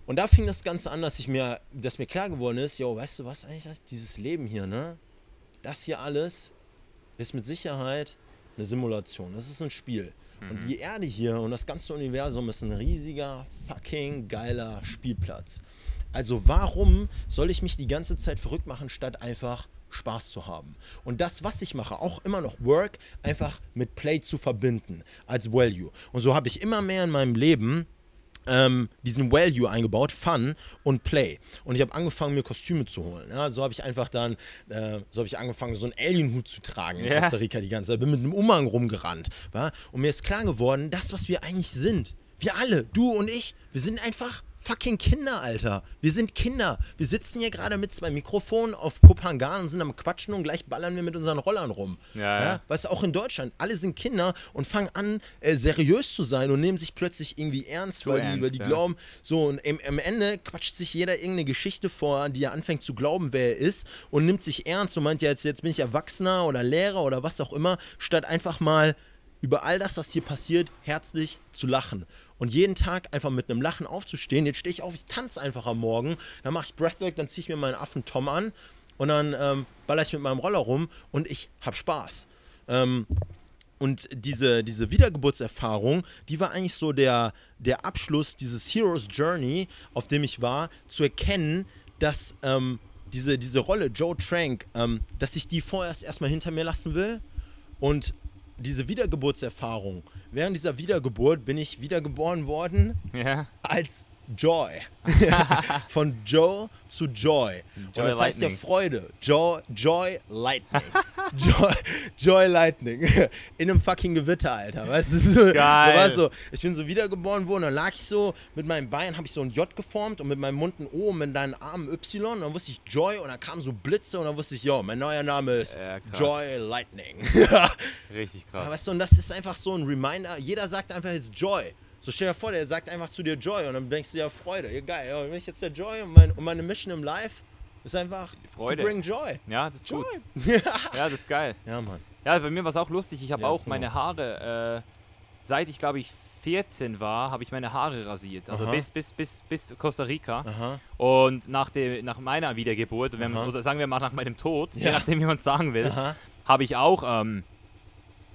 Und da fing das Ganze an, dass ich mir, dass mir klar geworden ist, yo, weißt du was eigentlich, dieses Leben hier, ne? Das hier alles ist mit Sicherheit eine Simulation. Das ist ein Spiel. Und die Erde hier und das ganze Universum ist ein riesiger, fucking geiler Spielplatz. Also warum soll ich mich die ganze Zeit verrückt machen, statt einfach Spaß zu haben? Und das, was ich mache, auch immer noch Work, einfach mit Play zu verbinden als Value. Und so habe ich immer mehr in meinem Leben ähm, diesen Value eingebaut, Fun und Play. Und ich habe angefangen, mir Kostüme zu holen. Ja, so habe ich einfach dann, äh, so habe ich angefangen, so einen Alien-Hut zu tragen in Ja. Costa Rica die ganze Zeit. Bin mit einem Umhang rumgerannt. Wa? Und mir ist klar geworden, das, was wir eigentlich sind, wir alle, du und ich, wir sind einfach fucking Kinder, Alter. Wir sind Kinder. Wir sitzen hier gerade mit zwei Mikrofonen auf Kopangan und sind am Quatschen und gleich ballern wir mit unseren Rollern rum. Ja, ja. Weißt du, auch in Deutschland, alle sind Kinder und fangen an, äh, seriös zu sein und nehmen sich plötzlich irgendwie ernst, weil die, ernst, weil die ja. glauben, so und im, am Ende quatscht sich jeder irgendeine Geschichte vor, die er anfängt zu glauben, wer er ist und nimmt sich ernst und meint ja, jetzt, jetzt bin ich Erwachsener oder Lehrer oder was auch immer, statt einfach mal über all das, was hier passiert, herzlich zu lachen. Und jeden Tag einfach mit einem Lachen aufzustehen. Jetzt stehe ich auf, ich tanze einfach am Morgen, dann mache ich Breathwork, dann ziehe ich mir meinen Affen Tom an und dann ähm, baller ich mit meinem Roller rum und ich habe Spaß. Ähm, und diese, diese Wiedergeburtserfahrung, die war eigentlich so der, der Abschluss dieses Hero's Journey, auf dem ich war, zu erkennen, dass ähm, diese, diese Rolle Joe Trank, ähm, dass ich die vorerst erstmal hinter mir lassen will. Und diese Wiedergeburtserfahrung, während dieser Wiedergeburt bin ich wiedergeboren worden Ja. als Joy. Von Joe zu Joy. Und Joy das heißt ja Lightning. Freude. Joy, Joy Lightning. Joy, Joy Lightning. In einem fucking Gewitter, Alter. Weißt du? So, Geil. So, so, ich bin so wiedergeboren worden, dann lag ich so mit meinen Beinen, habe ich so ein J geformt und mit meinem Mund ein O und mit deinen Armen Y. Und dann wusste ich Joy und dann kamen so Blitze und dann wusste ich, yo, mein neuer Name ist Ja. Joy Lightning. Richtig Ja, krass. weißt du, und das ist einfach so ein Reminder. Jeder sagt einfach jetzt Joy. So stell dir vor, der sagt einfach zu dir Joy und dann denkst du ja Freude. Ja, geil. Ja, bin ich jetzt der Joy und, mein, und meine Mission im Life ist einfach Freude. to bring Joy. Ja, das ist Joy. gut. Ja, das ist geil. Ja, Mann. Ja, bei mir war es auch lustig. Ich habe Ja, auch meine Haare, äh, seit ich glaube ich 14 war, habe ich meine Haare rasiert. Also Aha. bis, bis, bis, bis Costa Rica. Aha. Und nach, dem, nach meiner Wiedergeburt, wenn oder sagen wir mal nach meinem Tod, je Ja. nachdem wie man es sagen will, habe ich auch, ähm,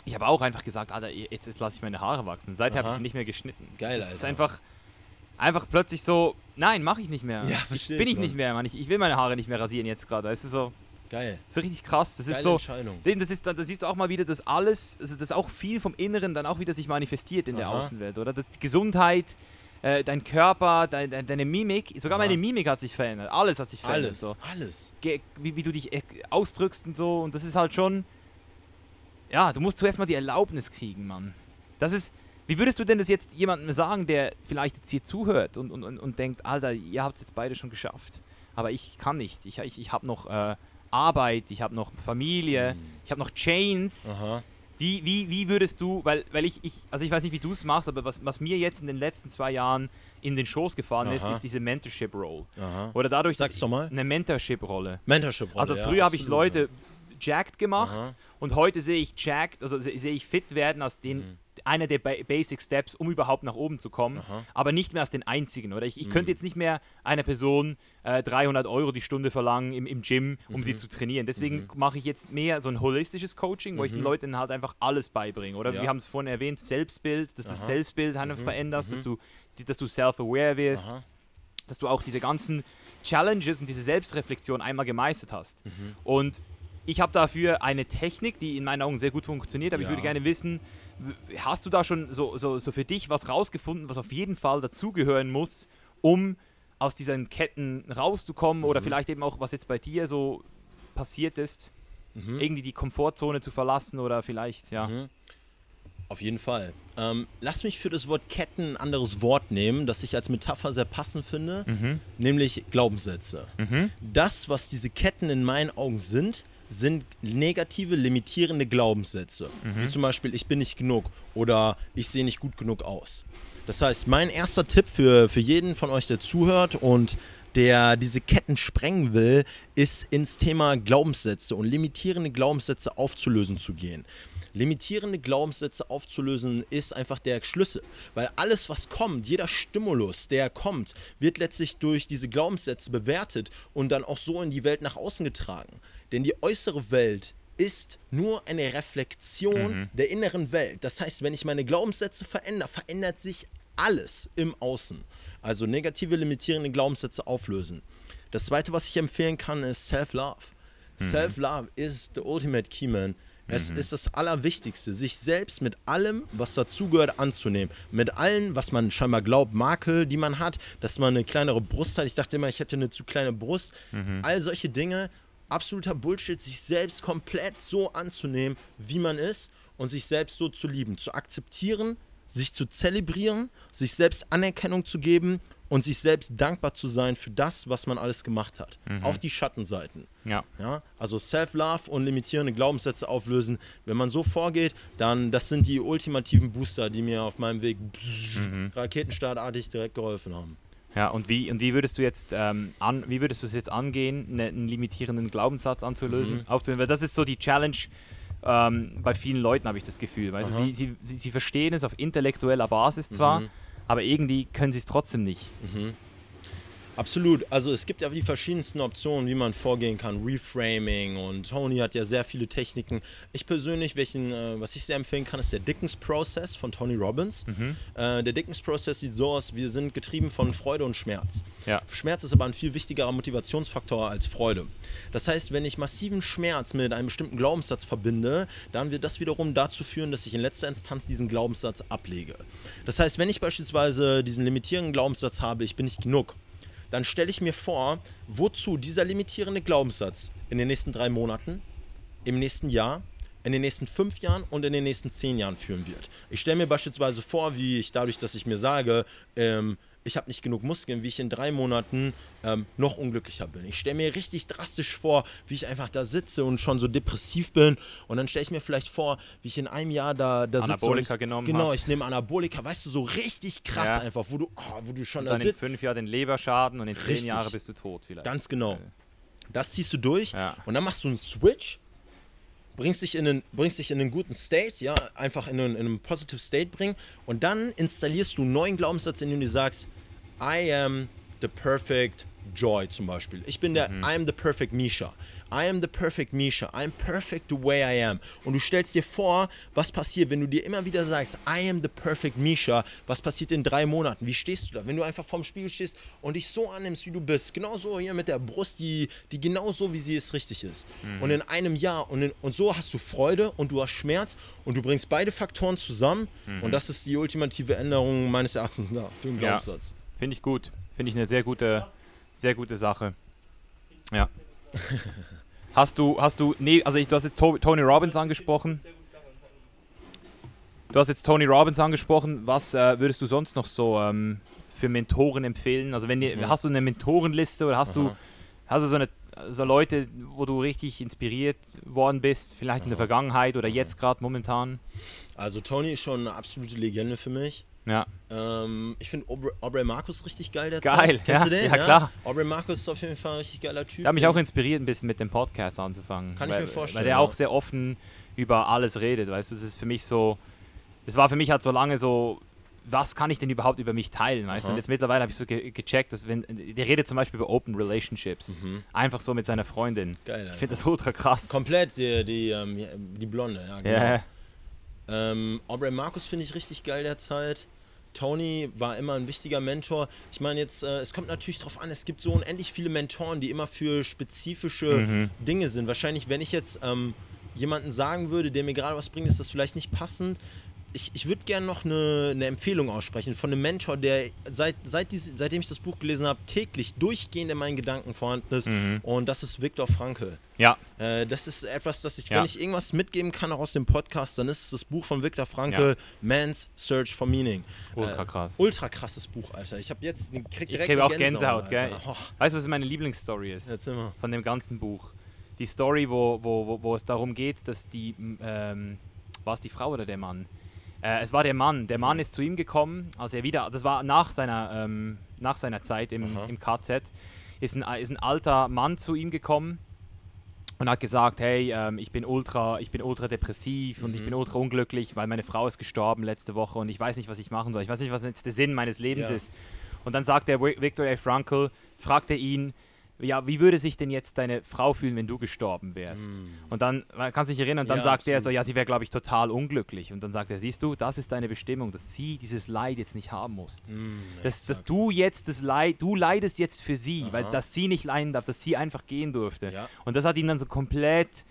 ich habe auch einfach gesagt, Alter, jetzt, jetzt lasse ich meine Haare wachsen. Seither habe ich sie nicht mehr geschnitten. Geil, Das ist Alter. einfach, einfach plötzlich so, nein, mache ich nicht mehr. Ja, ich, versteh bin ich, ich nicht Mann. mehr, Mann. Ich, ich will meine Haare nicht mehr rasieren jetzt gerade. Das ist so, Geil. so richtig krass. Das Geile ist so, Entscheidung. Dem, das ist, da, da siehst du auch mal wieder, dass alles, also dass auch viel vom Inneren dann auch wieder sich manifestiert in der Aha. Außenwelt, oder? Dass die Gesundheit, äh, dein Körper, dein, dein, deine Mimik, sogar Aha. meine Mimik hat sich verändert. Alles hat sich verändert. Alles. So. Alles. Ge wie, wie du dich äh, ausdrückst und so. Und das ist halt schon. Ja, du musst zuerst mal die Erlaubnis kriegen, Mann. Das ist. Wie würdest du denn das jetzt jemandem sagen, der vielleicht jetzt hier zuhört und, und, und, und denkt, Alter, ihr habt es jetzt beide schon geschafft. Aber ich kann nicht. Ich, ich, ich habe noch äh, Arbeit, ich habe noch Familie, Mhm. ich habe noch Chains. Aha. Wie, wie, wie würdest du, weil, weil ich, ich, also ich weiß nicht, wie du es machst, aber was, was mir jetzt in den letzten zwei Jahren in den Schoß gefallen ist, Aha. ist diese Mentorship-Rolle. Oder dadurch, Sag's doch mal. eine Mentorship-Rolle. Mentorship. Also ja, früher habe ich Leute jacked gemacht Aha. und heute sehe ich jacked, also se- sehe ich fit werden als den Mhm. einer der ba Basic Steps, um überhaupt nach oben zu kommen, Aha. aber nicht mehr als den einzigen, oder? Ich, ich Mhm. könnte jetzt nicht mehr einer Person äh, 300 Euro die Stunde verlangen im, im Gym, um sie Mhm. zu trainieren. Deswegen Mhm. mache ich jetzt mehr so ein holistisches Coaching, wo ich den Mhm. Leuten halt einfach alles beibringe, oder? Ja. Wir haben es vorhin erwähnt, Selbstbild, dass du das Aha. Selbstbild Mhm. veränderst, dass du, dass du self-aware wirst, Aha. dass du auch diese ganzen Challenges und diese Selbstreflexion einmal gemeistert hast. Mhm. Und ich habe dafür eine Technik, die in meinen Augen sehr gut funktioniert, aber ich Ja. würde gerne wissen, hast du da schon so, so, so für dich was rausgefunden, was auf jeden Fall dazugehören muss, um aus diesen Ketten rauszukommen oder Mhm. vielleicht eben auch, was jetzt bei dir so passiert ist, Mhm. irgendwie die Komfortzone zu verlassen oder vielleicht, ja. Mhm. Auf jeden Fall. Ähm, lass mich für das Wort Ketten ein anderes Wort nehmen, das ich als Metapher sehr passend finde, Mhm. nämlich Glaubenssätze. Mhm. Das, was diese Ketten in meinen Augen sind, sind negative, limitierende Glaubenssätze. Wie zum Beispiel, ich bin nicht genug oder ich sehe nicht gut genug aus. Das heißt, mein erster Tipp für, für jeden von euch, der zuhört und der diese Ketten sprengen will, ist ins Thema Glaubenssätze und limitierende Glaubenssätze aufzulösen zu gehen. Limitierende Glaubenssätze aufzulösen ist einfach der Schlüssel, weil alles, was kommt, jeder Stimulus, der kommt, wird letztlich durch diese Glaubenssätze bewertet und dann auch so in die Welt nach außen getragen. Denn die äußere Welt ist nur eine Reflexion der inneren Welt. Das heißt, wenn ich meine Glaubenssätze verändere, verändert sich alles im Außen. Also negative, limitierende Glaubenssätze auflösen. Das zweite, was ich empfehlen kann, ist Self-Love. Self-Love is the ultimate key, man. Es ist das Allerwichtigste, sich selbst mit allem, was dazugehört, anzunehmen. Mit allem, was man scheinbar glaubt, Makel, die man hat, dass man eine kleinere Brust hat. Ich dachte immer, ich hätte eine zu kleine Brust. All solche Dinge, absoluter Bullshit, sich selbst komplett so anzunehmen, wie man ist und sich selbst so zu lieben, zu akzeptieren, sich zu zelebrieren, sich selbst Anerkennung zu geben und sich selbst dankbar zu sein für das, was man alles gemacht hat. Auch die Schattenseiten. Ja. Ja, also Self-Love und limitierende Glaubenssätze auflösen. Wenn man so vorgeht, dann das sind die ultimativen Booster, die mir auf meinem Weg raketenstartartig direkt geholfen haben. Ja, und wie, und wie würdest du jetzt ähm, an, wie würdest du es jetzt angehen, ne, einen limitierenden Glaubenssatz anzulösen, Mhm. aufzulösen? Weil das ist so die Challenge ähm, bei vielen Leuten, habe ich das Gefühl. Weißt Aha. sie, sie, sie, verstehen es auf intellektueller Basis zwar, Mhm. aber irgendwie können sie es trotzdem nicht. Absolut. Also es gibt ja die verschiedensten Optionen, wie man vorgehen kann. Reframing und Tony hat ja sehr viele Techniken. Ich persönlich, welchen, äh, was ich sehr empfehlen kann, ist der Dickens Process von Tony Robbins. Äh, der Dickens Process sieht so aus, wir sind getrieben von Freude und Schmerz. Ja. Schmerz ist aber ein viel wichtigerer Motivationsfaktor als Freude. Das heißt, wenn ich massiven Schmerz mit einem bestimmten Glaubenssatz verbinde, dann wird das wiederum dazu führen, dass ich in letzter Instanz diesen Glaubenssatz ablege. Das heißt, wenn ich beispielsweise diesen limitierenden Glaubenssatz habe, ich bin nicht genug, dann stelle ich mir vor, wozu dieser limitierende Glaubenssatz in den nächsten drei Monaten, im nächsten Jahr, in den nächsten fünf Jahren und in den nächsten zehn Jahren führen wird. Ich stelle mir beispielsweise vor, wie ich dadurch, dass ich mir sage, ähm, ich habe nicht genug Muskeln, wie ich in drei Monaten ähm, noch unglücklicher bin. Ich stelle mir richtig drastisch vor, wie ich einfach da sitze und schon so depressiv bin. Und dann stelle ich mir vielleicht vor, wie ich in einem Jahr da, da sitze. Anabolika genommen Genau, hast. ich nehme Anabolika, weißt du, so richtig krass Ja. einfach, wo du, oh, wo du schon Und da dann in sitzt. fünf Jahren den Leberschaden und in zehn Richtig. Jahren bist du tot vielleicht. Ganz genau. Das ziehst du durch Ja. und dann machst du einen Switch, bringst dich in einen, bringst dich in einen guten State, ja, einfach in einen, in einen positive State bringen und dann installierst du einen neuen Glaubenssatz, in dem du sagst, I am the perfect Joy zum Beispiel. Ich bin der I am the perfect Misha. I am the perfect Misha. I'm perfect the way I am. Und du stellst dir vor, was passiert, wenn du dir immer wieder sagst, I am the perfect Misha. Was passiert in drei Monaten? Wie stehst du da? Wenn du einfach vorm Spiegel stehst und dich so annimmst, wie du bist. Genauso hier mit der Brust, die, die genau so, wie sie es richtig ist. Und in einem Jahr und, in, und so hast du Freude und du hast Schmerz und du bringst beide Faktoren zusammen. Und das ist die ultimative Änderung meines Erachtens nach für den Ja. Finde ich gut. Finde ich eine sehr gute, sehr gute Sache. Ja. Hast du, hast du, nee, also ich, du hast jetzt To- Tony Robbins angesprochen. Du hast jetzt Tony Robbins angesprochen. Was äh, würdest du sonst noch so ähm, für Mentoren empfehlen? Also wenn ihr, Mhm. hast du eine Mentorenliste oder hast du, Aha. hast du so eine so Leute, wo du richtig inspiriert worden bist, vielleicht in der Vergangenheit oder jetzt gerade momentan? Also Tony ist schon eine absolute Legende für mich. Ja. Ähm, ich finde Aubrey, Aubrey Marcus richtig geil derzeit. Geil, Kennst ja, du den? ja, klar. Aubrey Marcus ist auf jeden Fall ein richtig geiler Typ. Der hat mich auch inspiriert, ein bisschen mit dem Podcast anzufangen. Kann ich weil, mir vorstellen, Weil der ja. auch sehr offen über alles redet. Weißt du, es ist für mich so, es war für mich halt so lange so, was kann ich denn überhaupt über mich teilen, weißt du? Und jetzt mittlerweile habe ich so ge gecheckt, dass wenn, der redet zum Beispiel über Open Relationships. Einfach so mit seiner Freundin. Mhm. Geil, Ich Alter. finde das ultra krass. Komplett die, die, ähm, die Blonde, ja, genau. Ja, Ähm, Aubrey Marcus finde ich richtig geil derzeit. Tony war immer ein wichtiger Mentor. Ich meine jetzt, äh, es kommt natürlich darauf an, es gibt so unendlich viele Mentoren, die immer für spezifische Mhm. Dinge sind. Wahrscheinlich, wenn ich jetzt ähm, jemanden sagen würde, der mir gerade was bringt, ist das vielleicht nicht passend. Ich, ich würde gerne noch eine, eine Empfehlung aussprechen von einem Mentor, der seit, seit dies, seitdem ich das Buch gelesen habe, täglich durchgehend in meinen Gedanken vorhanden ist. Mhm. Und das ist Viktor Frankl. ja, Äh, das ist etwas, das ich, Ja. wenn ich irgendwas mitgeben kann auch aus dem Podcast, dann ist es das Buch von Viktor Frankl, Man's Search for Meaning. ultra Äh, krass. ultra krasses Buch, Alter. Ich habe jetzt krieg Ich direkt kriege eine auch Gänsehaut, gell? Alter. Oh, Weißt du, was meine Lieblingsstory ist? jetzt immer. von dem ganzen Buch. Die Story, wo, wo, wo, wo es darum geht, dass die, ähm, war es die Frau oder der Mann? Äh, es war der Mann. Der Mann ist zu ihm gekommen, als er wieder, das war nach seiner, ähm, nach seiner Zeit im, Aha. im KZ, ist ein, ist ein alter Mann zu ihm gekommen und hat gesagt, hey, ähm, ich bin ultra, ich bin ultra depressiv und ich Mhm. bin ultra unglücklich, weil meine Frau ist gestorben letzte Woche und ich weiß nicht, was ich machen soll. Ich weiß nicht, was jetzt der Sinn meines Lebens Ja. ist. Und dann sagt der Vi- Viktor A. Frankl, fragt er ihn, ja, wie würde sich denn jetzt deine Frau fühlen, wenn du gestorben wärst? Und dann, man kann sich erinnern, dann Ja, sagt er absolut. so, ja, sie wäre, glaube ich, total unglücklich. Und dann sagt er, siehst du, das ist deine Bestimmung, dass sie dieses Leid jetzt nicht haben muss. Mm, Dass, dass du jetzt das Leid, du leidest jetzt für sie, weil Aha. dass sie nicht leiden darf, dass sie einfach gehen durfte. Ja. Und das hat ihn dann so komplett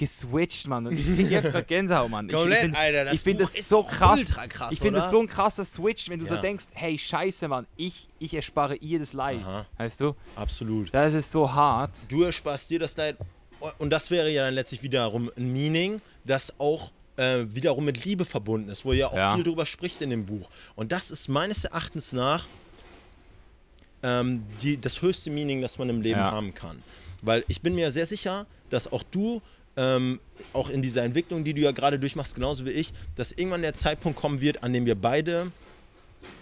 geswitcht, Mann. Und ich krieg jetzt gerade Gänsehaut, Mann. Ich, Komplett, ich Alter, das ich finde das so krass. krass, ich finde das so ein krasser Switch, wenn du so Ja. denkst, hey, scheiße, Mann, ich, ich erspare ihr das Leid. Aha. Weißt du? Absolut. Das ist so hart. Du ersparst dir das Leid. Und das wäre ja dann letztlich wiederum ein Meaning, das auch äh, wiederum mit Liebe verbunden ist, wo ja auch Ja. viel drüber spricht in dem Buch. Und das ist meines Erachtens nach ähm, die, das höchste Meaning, das man im Leben Ja. haben kann. Weil ich bin mir sehr sicher, dass auch du, ähm, auch in dieser Entwicklung, die du ja gerade durchmachst, genauso wie ich, dass irgendwann der Zeitpunkt kommen wird, an dem wir beide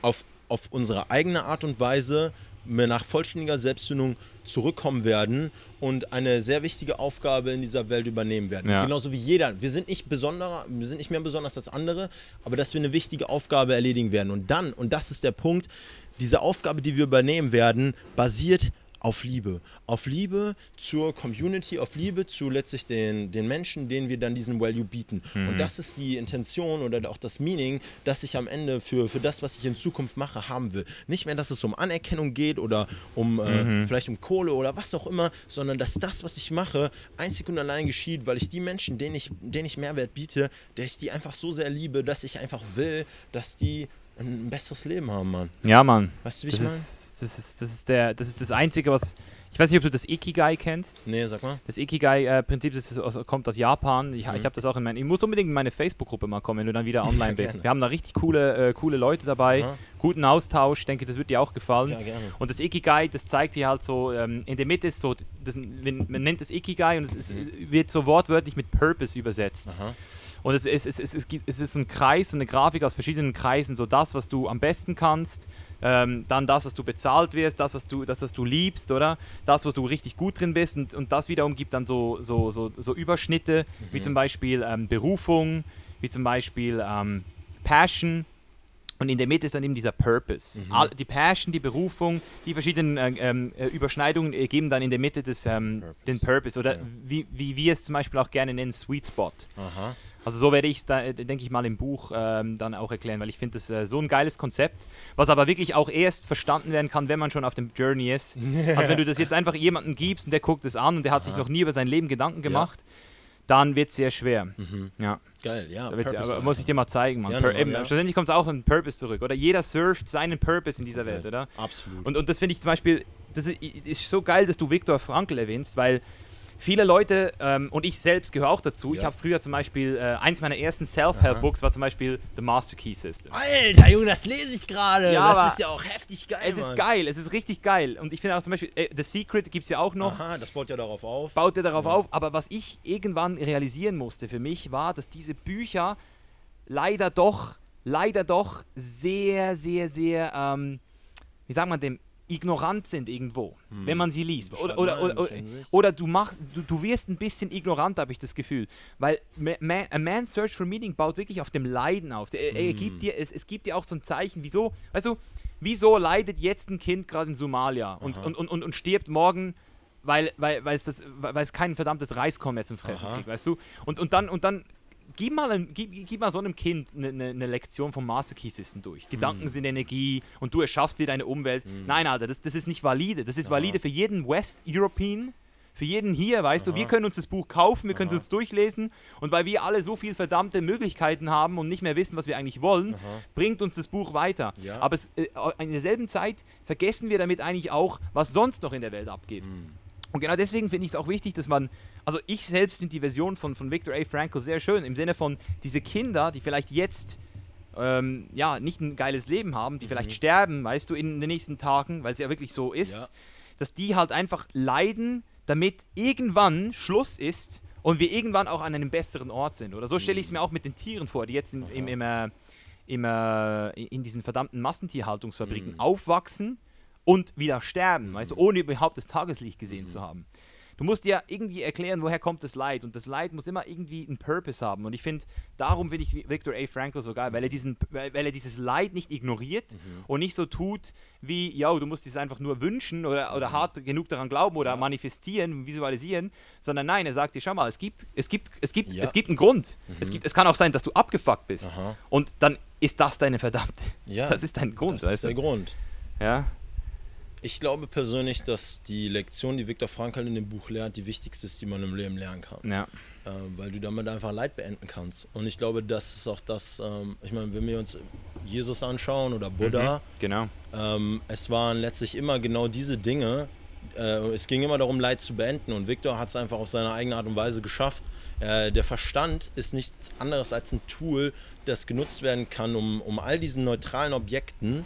auf, auf unsere eigene Art und Weise nach vollständiger Selbstfindung zurückkommen werden und eine sehr wichtige Aufgabe in dieser Welt übernehmen werden. Ja. Genauso wie jeder. Wir sind nicht besonderer, wir sind nicht mehr besonders als andere, aber dass wir eine wichtige Aufgabe erledigen werden. Und dann, und das ist der Punkt, diese Aufgabe, die wir übernehmen werden, basiert auf Liebe. Auf Liebe zur Community, auf Liebe zu letztlich den, den Menschen, denen wir dann diesen Value bieten. Und das ist die Intention oder auch das Meaning, das ich am Ende für, für das, was ich in Zukunft mache, haben will. Nicht mehr, dass es um Anerkennung geht oder um äh, vielleicht um Kohle oder was auch immer, sondern dass das, was ich mache, einzig und allein geschieht, weil ich die Menschen, denen ich, denen ich Mehrwert biete, der ich die einfach so sehr liebe, dass ich einfach will, dass die ein besseres Leben haben, Mann. Ja, Mann. Weißt du, wie Das ich meine? ist, das, ist, das, ist der, das ist das Einzige, was. Ich weiß nicht, ob du das Ikigai kennst. Nee, sag mal. Das Ikigai-Prinzip das aus, kommt aus Japan. Ich, Mhm. ich habe das auch in meinen. Ich muss unbedingt in meine Facebook-Gruppe mal kommen, wenn du dann wieder online bist. gerne. Wir haben da richtig coole, äh, coole Leute dabei, Aha. guten Austausch. Ich denke, das wird dir auch gefallen. Ja, gerne. Und das Ikigai, das zeigt dir halt so, ähm, in der Mitte ist so, das, man man nennt es Ikigai und es ist, Mhm. wird so wortwörtlich mit Purpose übersetzt. Aha. Und es ist, es, ist, es, ist, es ist ein Kreis, eine Grafik aus verschiedenen Kreisen, so das, was du am besten kannst, ähm, dann das, was du bezahlt wirst, das, was du, das, was du liebst, oder? Das, was du richtig gut drin bist und, und das wiederum gibt dann so, so, so, so Überschnitte, wie zum Beispiel ähm, Berufung, wie zum Beispiel ähm, Passion. Und in der Mitte ist dann eben dieser Purpose. Mhm. All, die Passion, die Berufung, die verschiedenen äh, ähm, äh, Überschneidungen ergeben dann in der Mitte des, ähm, Purpose. den Purpose. Oder Ja. wie, wie wir es zum Beispiel auch gerne nennen, Sweet Spot. Aha. Also so werde ich es, da, denke ich mal, im Buch ähm, dann auch erklären, weil ich finde das äh, so ein geiles Konzept, was aber wirklich auch erst verstanden werden kann, wenn man schon auf dem Journey ist. Also wenn du das jetzt einfach jemandem gibst und der guckt es an und der hat sich Aha. noch nie über sein Leben Gedanken gemacht, dann wird es sehr schwer. Mhm. Ja, Geil, ja. aber muss ich dir mal zeigen, Mann. Gerne, eben, ja. Schlussendlich kommt es auch in Purpose zurück. Oder jeder surft seinen Purpose in dieser Welt, Okay. oder? Absolut. Und, und das finde ich zum Beispiel, das ist, ist so geil, dass du Viktor Frankl erwähnst, weil viele Leute, ähm, und ich selbst gehöre auch dazu, ich Ja. habe früher zum Beispiel, äh, eins meiner ersten Self-Help-Books war zum Beispiel The Master Key System. Alter, Junge, das lese ich gerade. Ja, das ist ja auch heftig geil, Es ist Mann. geil, es ist richtig geil. Und ich finde auch zum Beispiel, äh, The Secret gibt es ja auch noch, Aha, das baut ja darauf auf. baut ja darauf Ja. auf. Aber was ich irgendwann realisieren musste für mich, war, dass diese Bücher leider doch, leider doch sehr, sehr, sehr, ähm, wie sagt man dem, ignorant sind irgendwo, Hm. wenn man sie liest. Oder, oder, oder, oder, oder du machst, du, du wirst ein bisschen ignorant, habe ich das Gefühl. Weil Ma Ma A Man's Search for Meaning baut wirklich auf dem Leiden auf. Er, er Mm. gibt dir, es, es gibt dir auch so ein Zeichen, wieso, weißt du, wieso leidet jetzt ein Kind gerade in Somalia und, und, und, und, und stirbt morgen, weil, weil, weil, es das, weil es kein verdammtes Reiskorn mehr zum Fressen Aha. kriegt, weißt du? Und, und dann, und dann gib mal, ein, gib, gib mal so einem Kind eine ne, ne Lektion vom Master Key System durch. Gedanken Mhm. sind Energie und du erschaffst dir deine Umwelt. Nein, Alter, das, das ist nicht valide. Das ist Aha. valide für jeden West European, für jeden hier, weißt du. Wir Aha. können uns das Buch kaufen, wir können es Aha. uns durchlesen und weil wir alle so viel verdammte Möglichkeiten haben und nicht mehr wissen, was wir eigentlich wollen, Aha. bringt uns das Buch weiter. Ja. Aber es, äh, in derselben Zeit vergessen wir damit eigentlich auch, was sonst noch in der Welt abgeht. Mhm. Und genau deswegen finde ich es auch wichtig, dass man, also ich selbst finde die Version von, von Viktor A. Frankl sehr schön, im Sinne von diese Kinder, die vielleicht jetzt ähm, ja, nicht ein geiles Leben haben, die vielleicht sterben, weißt du, in den nächsten Tagen, weil es ja wirklich so ist, Ja. dass die halt einfach leiden, damit irgendwann Schluss ist und wir irgendwann auch an einem besseren Ort sind. Oder so stelle ich es mir auch mit den Tieren vor, die jetzt im, im, im, äh, im, äh, in diesen verdammten Massentierhaltungsfabriken Mhm. aufwachsen und wieder sterben, weißt du, ohne überhaupt das Tageslicht gesehen Mhm. zu haben. Du musst dir irgendwie erklären, woher kommt das Leid. Und das Leid muss immer irgendwie einen Purpose haben. Und ich finde, darum finde ich Viktor A. Frankl so geil, weil er, diesen, weil er dieses Leid nicht ignoriert Mhm. und nicht so tut, wie, ja, du musst es einfach nur wünschen oder, oder hart genug daran glauben oder Mhm. Ja. manifestieren, visualisieren, sondern nein, er sagt dir, schau mal, es gibt, es gibt, es gibt, Ja. es gibt einen Grund. Es, gibt, es kann auch sein, dass du abgefuckt bist. Aha. Und dann ist das deine verdammte. Ja, Das ist dein Grund, das ist der? Grund. Ja. Ich glaube persönlich, dass die Lektion, die Viktor Frankl in dem Buch lehrt, die wichtigste ist, die man im Leben lernen kann. Ja. äh, weil du damit einfach Leid beenden kannst. Und ich glaube, das ist auch das, ähm, ich meine, wenn wir uns Jesus anschauen oder Buddha, Genau. ähm, es waren letztlich immer genau diese Dinge. Äh, es ging immer darum, Leid zu beenden. Und Viktor hat es einfach auf seine eigene Art und Weise geschafft. Äh, der Verstand ist nichts anderes als ein Tool, das genutzt werden kann, um, um all diesen neutralen Objekten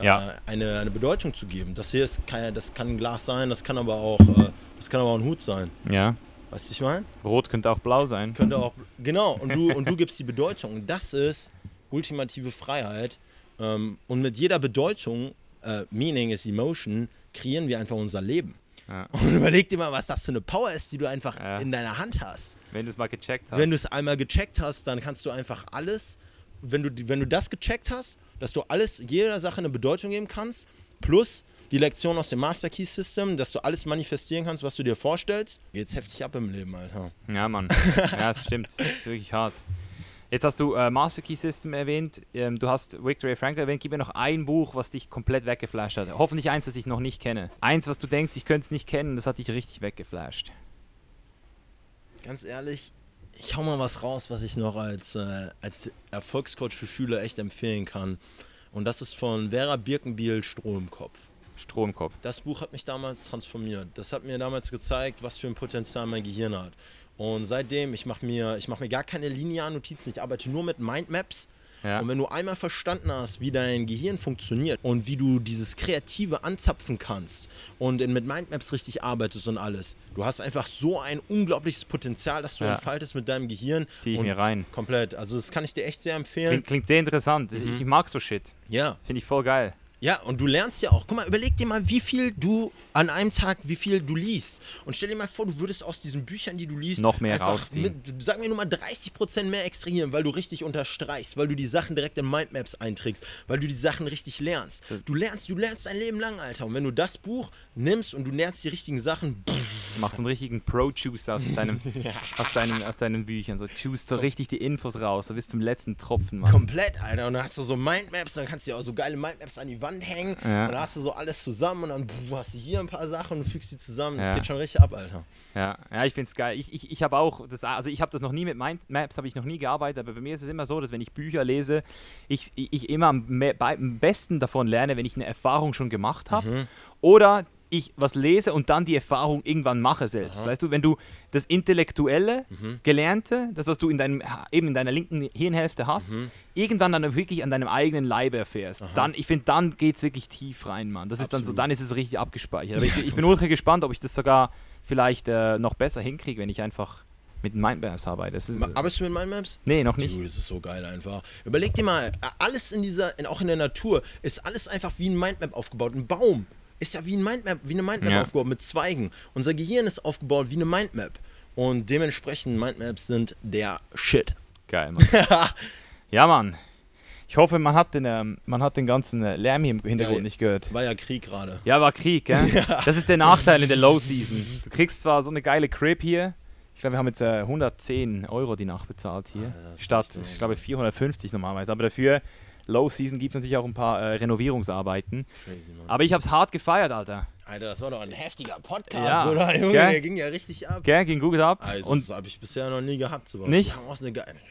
äh, Ja. eine, eine Bedeutung zu geben. Das hier ist kein, das kann ein Glas sein, das kann aber auch, äh, das kann aber auch ein Hut sein. Ja. Weißt du, ich meine? Rot könnte auch blau sein. Könnte auch, genau, und du, und du gibst die Bedeutung. Und das ist ultimative Freiheit. Ähm, und mit jeder Bedeutung, äh, Meaning is Emotion, kreieren wir einfach unser Leben. Ja. Und überleg dir mal, was das für eine Power ist, die du einfach Ja. in deiner Hand hast. Wenn du es mal gecheckt hast. Wenn du es einmal gecheckt hast, dann kannst du einfach alles, wenn du, wenn du das gecheckt hast, dass du alles, jeder Sache eine Bedeutung geben kannst, plus die Lektion aus dem Master Key System, dass du alles manifestieren kannst, was du dir vorstellst, geht's heftig ab im Leben, Alter. Ja, Mann. ja, es stimmt. Das ist wirklich hart. Jetzt hast du äh, Master Key System erwähnt, ähm, du hast Victoria Frankl erwähnt. Gib mir noch ein Buch, was dich komplett weggeflasht hat. Hoffentlich eins, das ich noch nicht kenne. Eins, was du denkst, ich könnte es nicht kennen, das hat dich richtig weggeflasht. Ganz ehrlich, ich hau mal was raus, was ich noch als, äh, als Erfolgscoach für Schüler echt empfehlen kann. Und das ist von Vera Birkenbiel Stroh im Kopf. Stroh im Kopf. Das Buch hat mich damals transformiert. Das hat mir damals gezeigt, was für ein Potenzial mein Gehirn hat. Und seitdem, ich mache mir, ich mach mir gar keine linearen Notizen. Ich arbeite nur mit Mindmaps. Ja. Und wenn du einmal verstanden hast, wie dein Gehirn funktioniert und wie du dieses Kreative anzapfen kannst und in, mit Mindmaps richtig arbeitest und alles, du hast einfach so ein unglaubliches Potenzial, das du Ja. entfaltest mit deinem Gehirn. Zieh ich mir rein. Komplett. Also das kann ich dir echt sehr empfehlen. Klingt, klingt sehr interessant. Ich, Mhm. ich mag so Shit. Ja. Finde ich voll geil. Ja, und du lernst ja auch. Guck mal, überleg dir mal, wie viel du an einem Tag, wie viel du liest. Und stell dir mal vor, du würdest aus diesen Büchern, die du liest, Noch mehr rausziehen. Mit, sagen wir nur mal 30% mehr extrahieren, weil du richtig unterstreichst, weil du die Sachen direkt in Mindmaps einträgst, weil du die Sachen richtig lernst. Du lernst, du lernst dein Leben lang, Alter. Und wenn du das Buch nimmst und du lernst die richtigen Sachen, Du machst einen richtigen Pro-Juice aus, deinem, aus, deinen, aus deinen Büchern. So juice so richtig die Infos raus, so bis zum letzten Tropfen, Mann. komplett, Alter. Und dann hast du so Mindmaps, dann kannst du dir auch so geile Mindmaps an die Wand hängen. Ja. Und dann hast du so alles zusammen und dann puh, hast du hier ein paar Sachen und fügst die zusammen. Das Ja. geht schon richtig ab, Alter. Ja, ja ich finde es geil. Ich, ich, ich habe auch, das, also ich habe das noch nie mit Mindmaps, habe ich noch nie gearbeitet, aber bei mir ist es immer so, dass wenn ich Bücher lese, ich, ich ich immer am, am besten davon lerne, wenn ich eine Erfahrung schon gemacht habe Mhm. oder ich was lese und dann die Erfahrung irgendwann mache selbst. Weißt du, wenn du das Intellektuelle, Mhm. Gelernte, das, was du in deinem, eben in deiner linken Hirnhälfte hast, Mhm. irgendwann dann wirklich an deinem eigenen Leibe erfährst. Dann, ich finde, dann geht es wirklich tief rein, Mann. Das ist dann so, Absolut. dann ist es richtig abgespeichert. Aber ich, ich bin ultra gespannt, ob ich das sogar vielleicht äh, noch besser hinkriege, wenn ich einfach mit Mindmaps arbeite. Das ist, Arbeitest du mit Mindmaps? nee, noch nicht. Dude, das ist so geil einfach. Überleg dir mal, alles in dieser, auch in der Natur, ist alles einfach wie ein Mindmap aufgebaut. Ein Baum ist ja wie ein Mindmap, wie eine Mindmap Ja. aufgebaut mit Zweigen. Unser Gehirn ist aufgebaut wie eine Mindmap. Und dementsprechend Mindmaps sind der Shit. Geil, Mann. ja, Mann. Ich hoffe, man hat den, ähm, man hat den ganzen äh, Lärm hier im Hintergrund Ja, nicht gehört. War ja Krieg gerade. Ja, war Krieg, gell? Das ist der Nachteil in der Low Season. Du kriegst zwar so eine geile Crib hier. Ich glaube, wir haben jetzt äh, 110 Euro die Nacht bezahlt hier. Ah, statt, ich glaube, 450 normalerweise. Aber dafür, Low Season gibt es natürlich auch ein paar äh, Renovierungsarbeiten. Crazy. Aber ich hab's hart gefeiert, Alter. Alter, das war doch ein heftiger Podcast, Ja, oder? Junge, gell? der ging ja richtig ab. Gell, ging gut ab. Also, Und das habe ich bisher noch nie gehabt. Sowas. Nicht?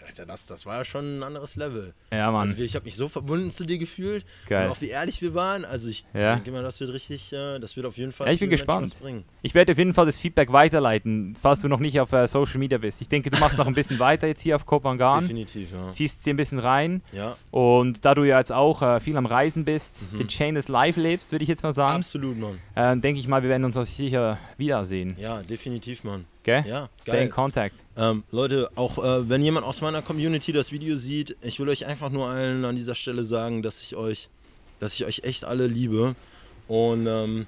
Alter, das, das war ja schon ein anderes Level. ja, Mann. Also ich habe mich so verbunden zu dir gefühlt. Geil. Und auch wie ehrlich wir waren. Also ich Ja. denke mal, das wird richtig, äh, das wird auf jeden Fall Ja, ich bin gespannt. Ich werde auf jeden Fall das Feedback weiterleiten, falls du noch nicht auf äh, Social Media bist. Ich denke, du machst noch ein bisschen weiter jetzt hier auf Kopangan. Definitiv, ja. Ziehst sie ein bisschen rein. Ja, Und da du ja jetzt auch äh, viel am Reisen bist, Mhm. den Chainless Live lebst, würde ich jetzt mal sagen, absolut, Mann. äh, denke ich mal, wir werden uns auch sicher wiedersehen. Ja, definitiv, Mann. Gell? Ja, Stay in geil. contact. Ähm, Leute, auch äh, wenn jemand aus meiner Community das Video sieht, ich will euch einfach nur allen an dieser Stelle sagen, dass ich euch, dass ich euch echt alle liebe. Und ähm,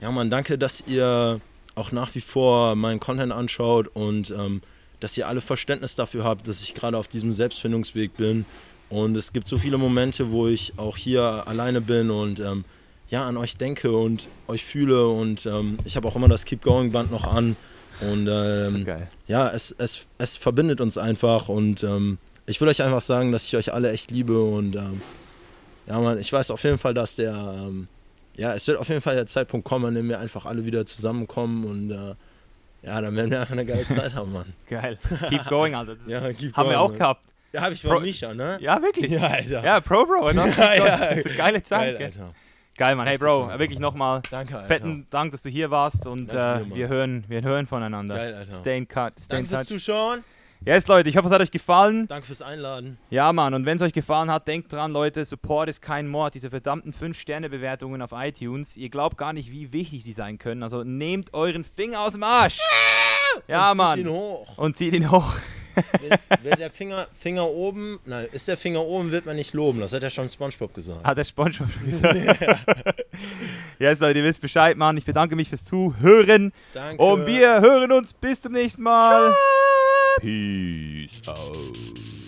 ja, Mann, danke, dass ihr auch nach wie vor meinen Content anschaut und ähm, dass ihr alle Verständnis dafür habt, dass ich gerade auf diesem Selbstfindungsweg bin. Und es gibt so viele Momente, wo ich auch hier alleine bin und ähm, ja, an euch denke und euch fühle. Und ähm, ich habe auch immer das Keep Going Band noch an. Und so ähm, geil. ja, es, es, es verbindet uns einfach und ähm, ich will euch einfach sagen, dass ich euch alle echt liebe und ähm, ja, man, ich weiß auf jeden Fall, dass der, ähm, ja, es wird auf jeden Fall der Zeitpunkt kommen, an dem wir einfach alle wieder zusammenkommen und äh, ja, dann werden wir einfach eine geile Zeit haben, Mann. Geil. Keep going, Alter. Das Ja, keep haben wir going, auch Mann. gehabt. Ja, habe ich Pro- von Misha, ne? Ja, wirklich. Ja, Alter. Ja, Pro Bro, oder? Ja, ja. Das ist eine geile Zeit. Geil? Alter. Geil, Mann. Hey, Bro, wirklich nochmal Danke, Alter. fetten Dank, dass du hier warst und äh, wir, hören, wir hören voneinander. Geil, Alter. Stay in, cut, stay in Danke fürs touch. Zuschauen. Yes, Leute, ich hoffe, es hat euch gefallen. Danke fürs Einladen. Ja, Mann, und wenn es euch gefallen hat, denkt dran, Leute, Support ist kein Mord. Diese verdammten 5-Sterne-Bewertungen auf iTunes, ihr glaubt gar nicht, wie wichtig die sein können. Also nehmt euren Finger aus dem Arsch. Ja, Und zieht Mann. ihn hoch. Und zieht ihn hoch. Wenn, wenn der Finger, Finger oben, nein, ist der Finger oben, wird man nicht loben. Das hat ja schon Spongebob gesagt. Hat der Spongebob schon gesagt. yes, Leute, ihr wisst Bescheid, Mann. Ich bedanke mich fürs Zuhören. Danke. Und wir hören uns bis zum nächsten Mal. Peace out.